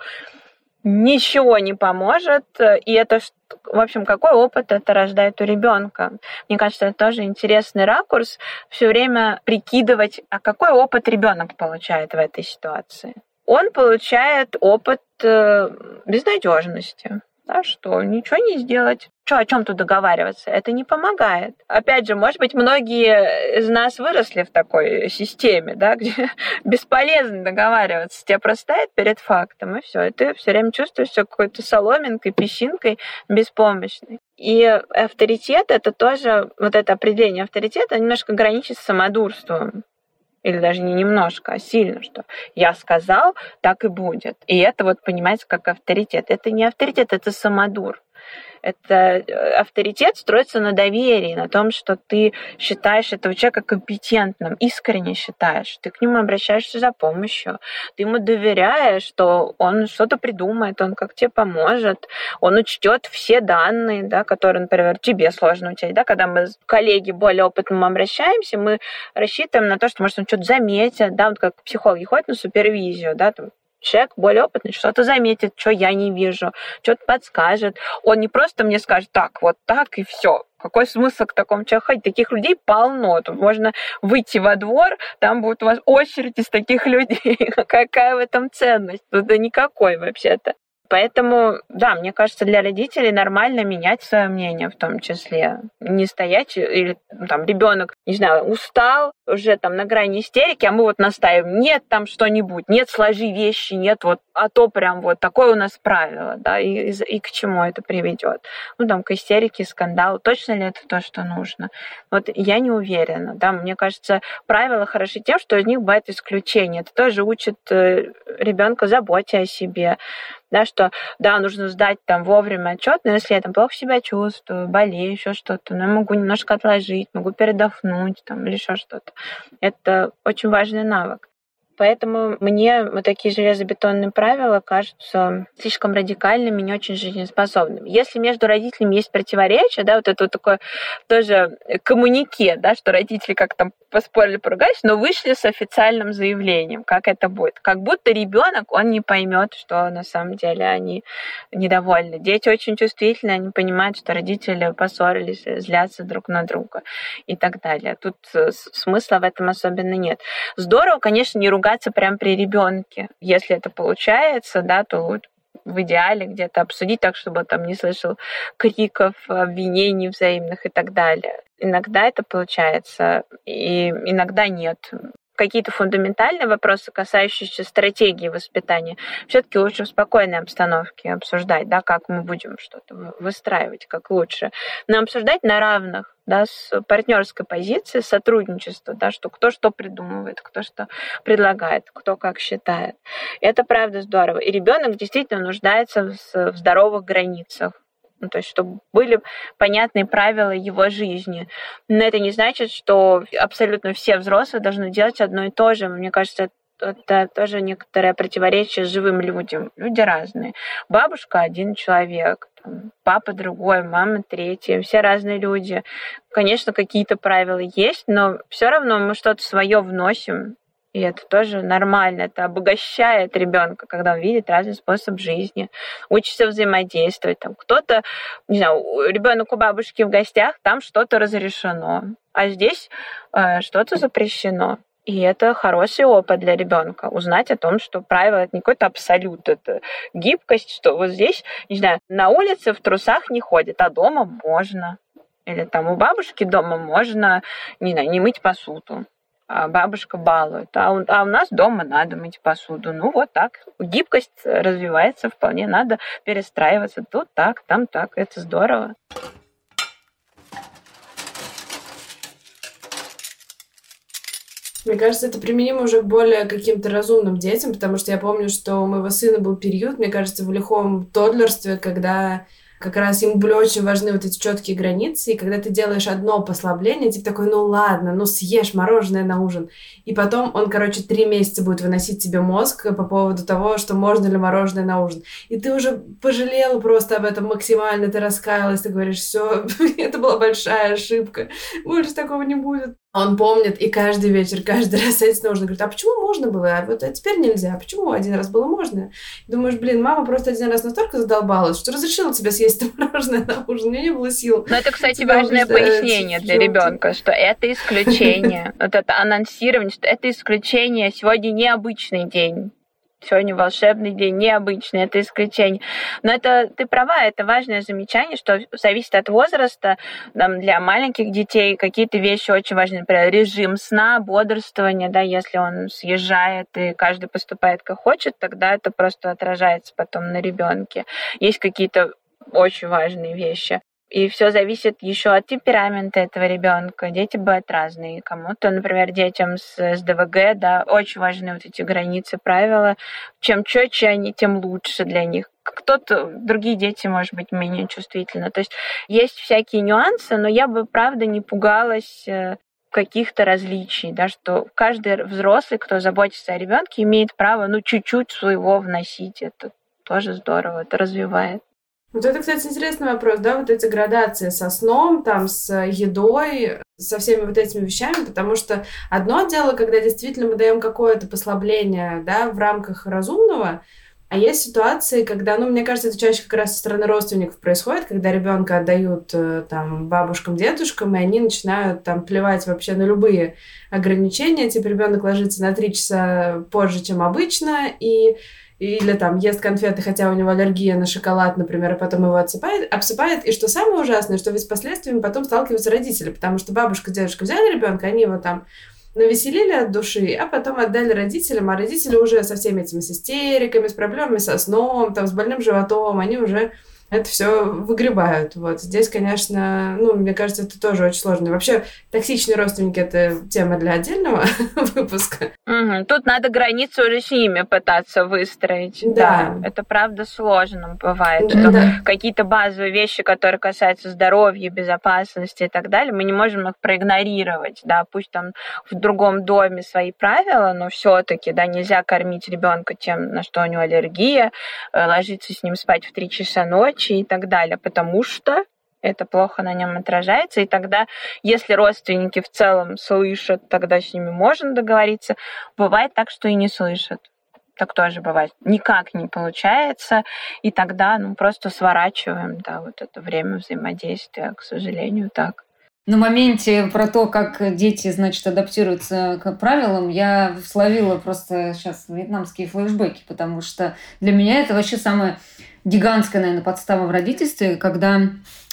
ничего не поможет. И это, в общем, какой опыт это рождает у ребенка? Мне кажется, это тоже интересный ракурс. Все время прикидывать, а какой опыт ребенок получает в этой ситуации. Он получает опыт э, безнадежности да, что ничего не сделать. Что, о чем тут договариваться? Это не помогает. Опять же, может быть, многие из нас выросли в такой системе, да, где *laughs* бесполезно договариваться. Тебя просто ставят перед фактом, и все. И ты все время чувствуешь себя какой-то соломинкой, песчинкой, беспомощной. И авторитет это тоже, вот это определение авторитета немножко граничит с самодурством или даже не немножко, а сильно, что я сказал, так и будет. И это вот понимается как авторитет. Это не авторитет, это самодур это э, авторитет строится на доверии, на том, что ты считаешь этого человека компетентным, искренне считаешь, ты к нему обращаешься за помощью, ты ему доверяешь, что он что-то придумает, он как тебе поможет, он учтет все данные, да, которые, например, тебе сложно учесть, да, когда мы с коллеги более опытным обращаемся, мы рассчитываем на то, что, может, он что-то заметит, да, вот как психологи ходят на супервизию, да, там, человек более опытный что-то заметит, что я не вижу, что-то подскажет. Он не просто мне скажет, так, вот так и все. Какой смысл к такому человеку ходить? Таких людей полно. Тут можно выйти во двор, там будет у вас очередь из таких людей. *laughs* Какая в этом ценность? Да никакой вообще-то. Поэтому, да, мне кажется, для родителей нормально менять свое мнение в том числе. Не стоять или ну, там ребенок не знаю, устал, уже там на грани истерики, а мы вот настаиваем, нет там что-нибудь, нет, сложи вещи, нет, вот, а то прям вот такое у нас правило, да, и, и, и к чему это приведет? Ну, там, к истерике, скандалу. Точно ли это то, что нужно? Вот я не уверена, да, мне кажется, правила хороши тем, что из них бывает исключение. Это тоже учит э, ребенка заботе о себе, да, что, да, нужно сдать там вовремя отчет, но если я там плохо себя чувствую, болею, еще что-то, но я могу немножко отложить, могу передохнуть там или еще что-то. Это очень важный навык. Поэтому мне вот такие железобетонные правила кажутся слишком радикальными, не очень жизнеспособными. Если между родителями есть противоречие, да, вот это вот такое тоже коммунике, да, что родители как там поспорили, поругались, но вышли с официальным заявлением, как это будет. Как будто ребенок, он не поймет, что на самом деле они недовольны. Дети очень чувствительны, они понимают, что родители поссорились, злятся друг на друга и так далее. Тут смысла в этом особенно нет. Здорово, конечно, не ругаться ругаться прямо при ребенке. Если это получается, да, то в идеале где-то обсудить так, чтобы он там не слышал криков, обвинений взаимных и так далее. Иногда это получается, и иногда нет какие-то фундаментальные вопросы, касающиеся стратегии воспитания, все-таки лучше в спокойной обстановке обсуждать, да, как мы будем что-то выстраивать, как лучше. Но обсуждать на равных, да, с партнерской позиции, сотрудничества, да, что кто что придумывает, кто что предлагает, кто как считает. Это правда здорово. И ребенок действительно нуждается в здоровых границах ну, то есть чтобы были понятные правила его жизни. Но это не значит, что абсолютно все взрослые должны делать одно и то же. Мне кажется, это тоже некоторое противоречие живым людям. Люди разные. Бабушка один человек, папа другой, мама третья, все разные люди. Конечно, какие-то правила есть, но все равно мы что-то свое вносим и это тоже нормально, это обогащает ребенка, когда он видит разный способ жизни, учится взаимодействовать. Там кто-то, не знаю, ребенок у бабушки в гостях, там что-то разрешено, а здесь э, что-то запрещено. И это хороший опыт для ребенка. Узнать о том, что правило это не какой-то абсолют, это гибкость, что вот здесь, не знаю, на улице в трусах не ходит, а дома можно. Или там у бабушки дома можно, не знаю, не мыть посуду. А бабушка балует, а у, а у нас дома надо мыть посуду. Ну вот так. Гибкость развивается вполне, надо перестраиваться. Тут так, там так. Это здорово. Мне кажется, это применимо уже к более каким-то разумным детям, потому что я помню, что у моего сына был период, мне кажется, в лихом тодлерстве, когда как раз ему были очень важны вот эти четкие границы, и когда ты делаешь одно послабление, типа такой, ну ладно, ну съешь мороженое на ужин, и потом он, короче, три месяца будет выносить тебе мозг по поводу того, что можно ли мороженое на ужин, и ты уже пожалела просто об этом максимально, ты раскаялась, ты говоришь, все, *laughs* это была большая ошибка, больше такого не будет. Он помнит, и каждый вечер, каждый *laughs* раз на ужин, говорит, а почему можно было, а вот а теперь нельзя, а почему один раз было можно? И думаешь, блин, мама просто один раз настолько задолбалась, что разрешила тебе съесть это *laughs* мороженое на ужин, у меня не было сил. Но это, кстати, важное пояснение для ребенка, что это исключение. *laughs* Вот это анонсирование, что это исключение, сегодня необычный день сегодня волшебный день, необычный, это исключение. Но это ты права, это важное замечание, что зависит от возраста. Там, для маленьких детей какие-то вещи очень важны, например, режим сна, бодрствование, да, если он съезжает и каждый поступает как хочет, тогда это просто отражается потом на ребенке. Есть какие-то очень важные вещи. И все зависит еще от темперамента этого ребенка. Дети бывают разные. Кому-то, например, детям с СДВГ, да, очень важны вот эти границы, правила. Чем четче они, тем лучше для них. Кто-то, другие дети, может быть, менее чувствительны. То есть есть всякие нюансы, но я бы, правда, не пугалась э, каких-то различий, да, что каждый взрослый, кто заботится о ребенке, имеет право, ну, чуть-чуть своего вносить. Это тоже здорово, это развивает. Вот это, кстати, интересный вопрос, да, вот эти градации со сном, там, с едой, со всеми вот этими вещами, потому что одно дело, когда действительно мы даем какое-то послабление, да, в рамках разумного, а есть ситуации, когда, ну, мне кажется, это чаще как раз со стороны родственников происходит, когда ребенка отдают э, там бабушкам, дедушкам, и они начинают там плевать вообще на любые ограничения. Типа ребенок ложится на три часа позже, чем обычно, и или там ест конфеты, хотя у него аллергия на шоколад, например, и потом его отсыпает, обсыпает. И что самое ужасное, что ведь с последствиями потом сталкиваются родители, потому что бабушка, дедушка взяли ребенка, они его там навеселили от души, а потом отдали родителям, а родители уже со всеми этими с истериками, с проблемами со сном, там, с больным животом, они уже это все выгребают. Вот здесь, конечно, ну, мне кажется, это тоже очень сложно. Вообще, токсичные родственники это тема для отдельного *laughs* выпуска. Угу. Тут надо границу уже с ними пытаться выстроить. Да. да. Это правда сложно бывает. Да. Какие-то базовые вещи, которые касаются здоровья, безопасности и так далее, мы не можем их проигнорировать. Да, пусть там в другом доме свои правила, но все-таки, да, нельзя кормить ребенка тем, на что у него аллергия, э, ложиться с ним спать в три часа ночи и так далее, потому что это плохо на нем отражается, и тогда, если родственники в целом слышат, тогда с ними можно договориться. Бывает так, что и не слышат. Так тоже бывает. Никак не получается, и тогда ну, просто сворачиваем да, вот это время взаимодействия, к сожалению, так. На моменте про то, как дети, значит, адаптируются к правилам, я словила просто сейчас вьетнамские флешбеки, потому что для меня это вообще самое гигантская, наверное, подстава в родительстве, когда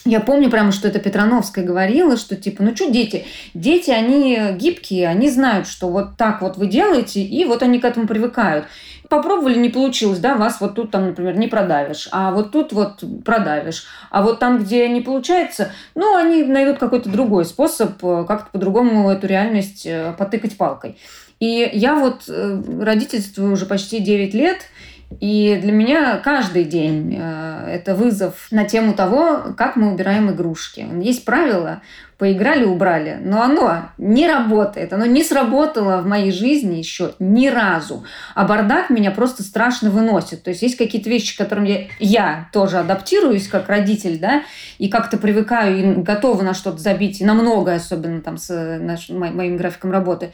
я помню прямо, что это Петрановская говорила, что типа, ну что дети? Дети, они гибкие, они знают, что вот так вот вы делаете, и вот они к этому привыкают. Попробовали, не получилось, да, вас вот тут там, например, не продавишь, а вот тут вот продавишь. А вот там, где не получается, ну, они найдут какой-то другой способ э, как-то по-другому эту реальность э, потыкать палкой. И я вот э, родительствую уже почти 9 лет – и для меня каждый день э, это вызов на тему того, как мы убираем игрушки. Есть правило, поиграли, убрали, но оно не работает, оно не сработало в моей жизни еще ни разу. А бардак меня просто страшно выносит. То есть есть какие-то вещи, к которым я, я тоже адаптируюсь как родитель, да, и как-то привыкаю и готова на что-то забить, и на многое, особенно там с нашим, моим графиком работы.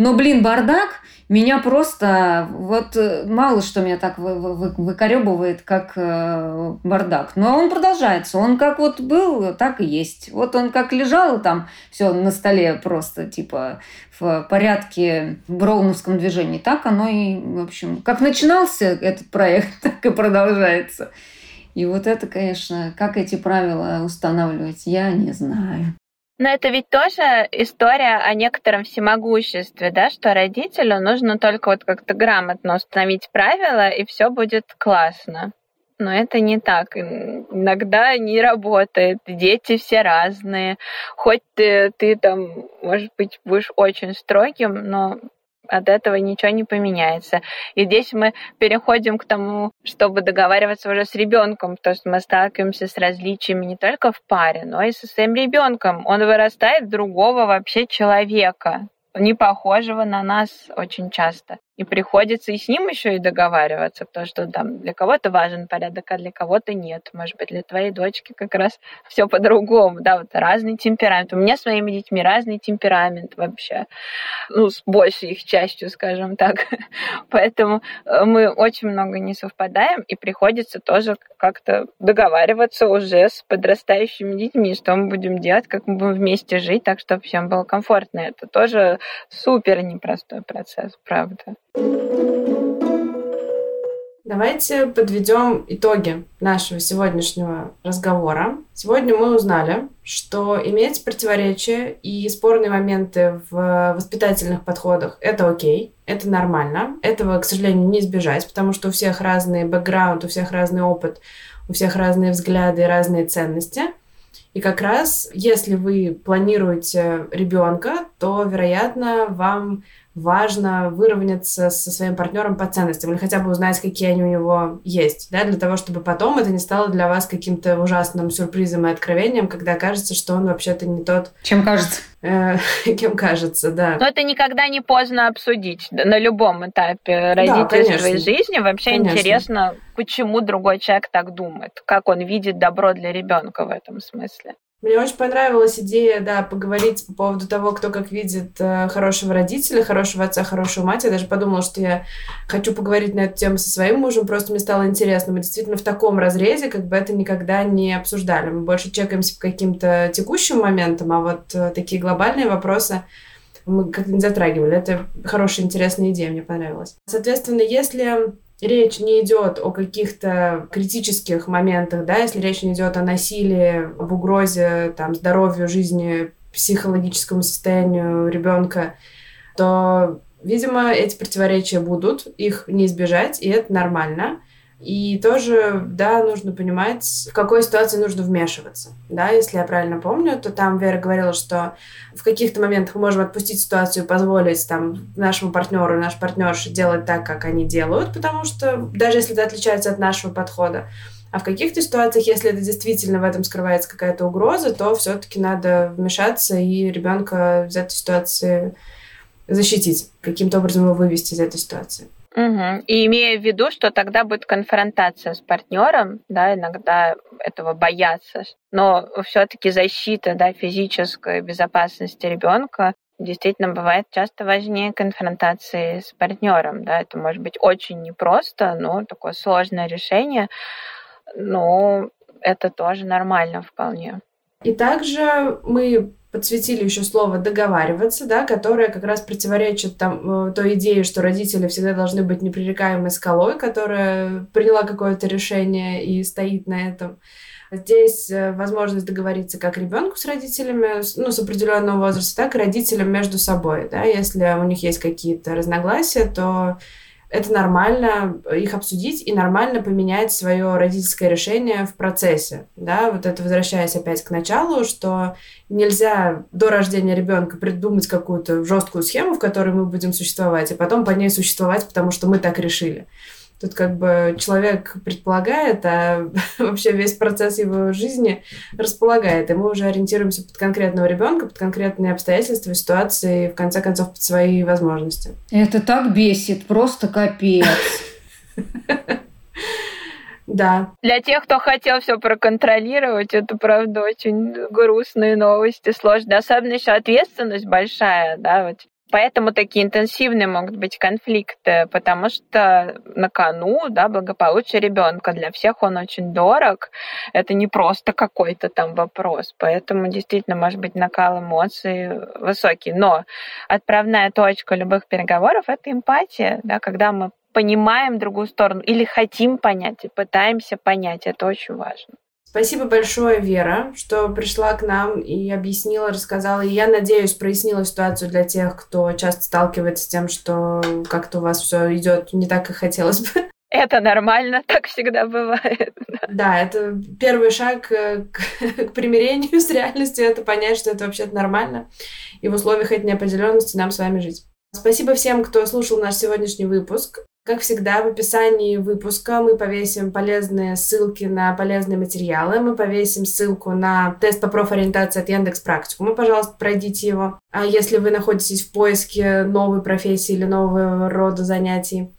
Но, блин, бардак меня просто вот э, мало что меня так вы, вы, выкоребывает, как э, бардак. Но он продолжается. Он как вот был, так и есть. Вот он как лежал там, все на столе просто типа в порядке в броуновском движении. Так оно и, в общем, как начинался этот проект, *laughs* так и продолжается. И вот это, конечно, как эти правила устанавливать, я не знаю. Но это ведь тоже история о некотором всемогуществе, да, что родителю нужно только вот как-то грамотно установить правила, и все будет классно. Но это не так. Иногда не работает. Дети все разные. Хоть ты, ты там, может быть, будешь очень строгим, но от этого ничего не поменяется. И здесь мы переходим к тому, чтобы договариваться уже с ребенком, то есть мы сталкиваемся с различиями не только в паре, но и со своим ребенком. Он вырастает другого вообще человека не похожего на нас очень часто. И приходится и с ним еще и договариваться, потому что там для кого-то важен порядок, а для кого-то нет. Может быть, для твоей дочки как раз все по-другому. Да, вот разный темперамент. У меня с моими детьми разный темперамент вообще. Ну, с большей их частью, скажем так. *laughs* Поэтому э, мы очень много не совпадаем, и приходится тоже как-то договариваться уже с подрастающими детьми, что мы будем делать, как мы будем вместе жить, так, чтобы всем было комфортно. Это тоже супер непростой процесс, правда. Давайте подведем итоги нашего сегодняшнего разговора. Сегодня мы узнали, что иметь противоречия и спорные моменты в воспитательных подходах — это окей, это нормально. Этого, к сожалению, не избежать, потому что у всех разный бэкграунд, у всех разный опыт, у всех разные взгляды и разные ценности. И как раз, если вы планируете ребенка, то, вероятно, вам важно выровняться со своим партнером по ценностям или хотя бы узнать, какие они у него есть, да, для того, чтобы потом это не стало для вас каким-то ужасным сюрпризом и откровением, когда кажется, что он вообще-то не тот... Чем кажется. Э, *laughs* кем кажется, да. Но это никогда не поздно обсудить на любом этапе родительской да, жизни. Вообще конечно. интересно, почему другой человек так думает, как он видит добро для ребенка в этом смысле. Мне очень понравилась идея, да, поговорить по поводу того, кто как видит э, хорошего родителя, хорошего отца, хорошую мать. Я даже подумала, что я хочу поговорить на эту тему со своим мужем, просто мне стало интересно. Мы действительно в таком разрезе как бы это никогда не обсуждали. Мы больше чекаемся по каким-то текущим моментам, а вот э, такие глобальные вопросы мы как-то не затрагивали. Это хорошая, интересная идея, мне понравилась. Соответственно, если речь не идет о каких-то критических моментах, да, если речь не идет о насилии, об угрозе там, здоровью, жизни, психологическому состоянию ребенка, то, видимо, эти противоречия будут, их не избежать, и это нормально. И тоже, да, нужно понимать, в какой ситуации нужно вмешиваться. Да, если я правильно помню, то там Вера говорила, что в каких-то моментах мы можем отпустить ситуацию, позволить там нашему партнеру, наш партнерше делать так, как они делают, потому что даже если это отличается от нашего подхода, а в каких-то ситуациях, если это действительно в этом скрывается какая-то угроза, то все-таки надо вмешаться и ребенка из этой ситуации защитить, каким-то образом его вывести из этой ситуации. Угу. И имея в виду, что тогда будет конфронтация с партнером, да, иногда этого бояться, но все-таки защита, да, физической безопасности ребенка действительно бывает часто важнее конфронтации с партнером, да, это может быть очень непросто, но такое сложное решение, но это тоже нормально вполне. И также мы подсветили еще слово договариваться, да, которое как раз противоречит там, э, той идее, что родители всегда должны быть непререкаемой скалой, которая приняла какое-то решение и стоит на этом. Здесь э, возможность договориться как ребенку с родителями, ну, с определенного возраста, так и родителям между собой. Да? Если у них есть какие-то разногласия, то это нормально их обсудить и нормально поменять свое родительское решение в процессе. Да, вот это возвращаясь опять к началу, что нельзя до рождения ребенка придумать какую-то жесткую схему, в которой мы будем существовать, и потом по ней существовать, потому что мы так решили. Тут как бы человек предполагает, а *laughs* вообще весь процесс его жизни располагает. И мы уже ориентируемся под конкретного ребенка, под конкретные обстоятельства, ситуации, и в конце концов под свои возможности. Это так бесит, просто капец. *laughs* Да. Для тех, кто хотел все проконтролировать, это правда очень грустные новости, сложные. Особенно еще ответственность большая, да, вот Поэтому такие интенсивные могут быть конфликты, потому что на кону да, благополучие ребенка. Для всех он очень дорог. Это не просто какой-то там вопрос. Поэтому действительно может быть накал эмоций высокий. Но отправная точка любых переговоров — это эмпатия, да, когда мы понимаем другую сторону или хотим понять и пытаемся понять. Это очень важно. Спасибо большое, Вера, что пришла к нам и объяснила, рассказала. И я надеюсь, прояснила ситуацию для тех, кто часто сталкивается с тем, что как-то у вас все идет не так, как хотелось бы. *laughs* Это нормально, так всегда бывает. Да, это первый шаг э, к, *laughs* к примирению с реальностью, это понять, что это вообще-то нормально. И в условиях этой неопределенности нам с вами жить. Спасибо всем, кто слушал наш сегодняшний выпуск. Как всегда, в описании выпуска мы повесим полезные ссылки на полезные материалы. Мы повесим ссылку на тест по профориентации от Яндекс Практикума. Пожалуйста, пройдите его. А если вы находитесь в поиске новой профессии или нового рода занятий,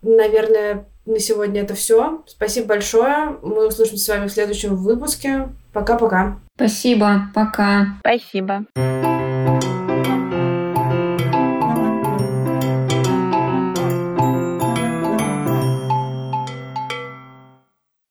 наверное, на сегодня это все. Спасибо большое. Мы услышимся с вами в следующем выпуске. Пока-пока. Спасибо. Пока. Спасибо.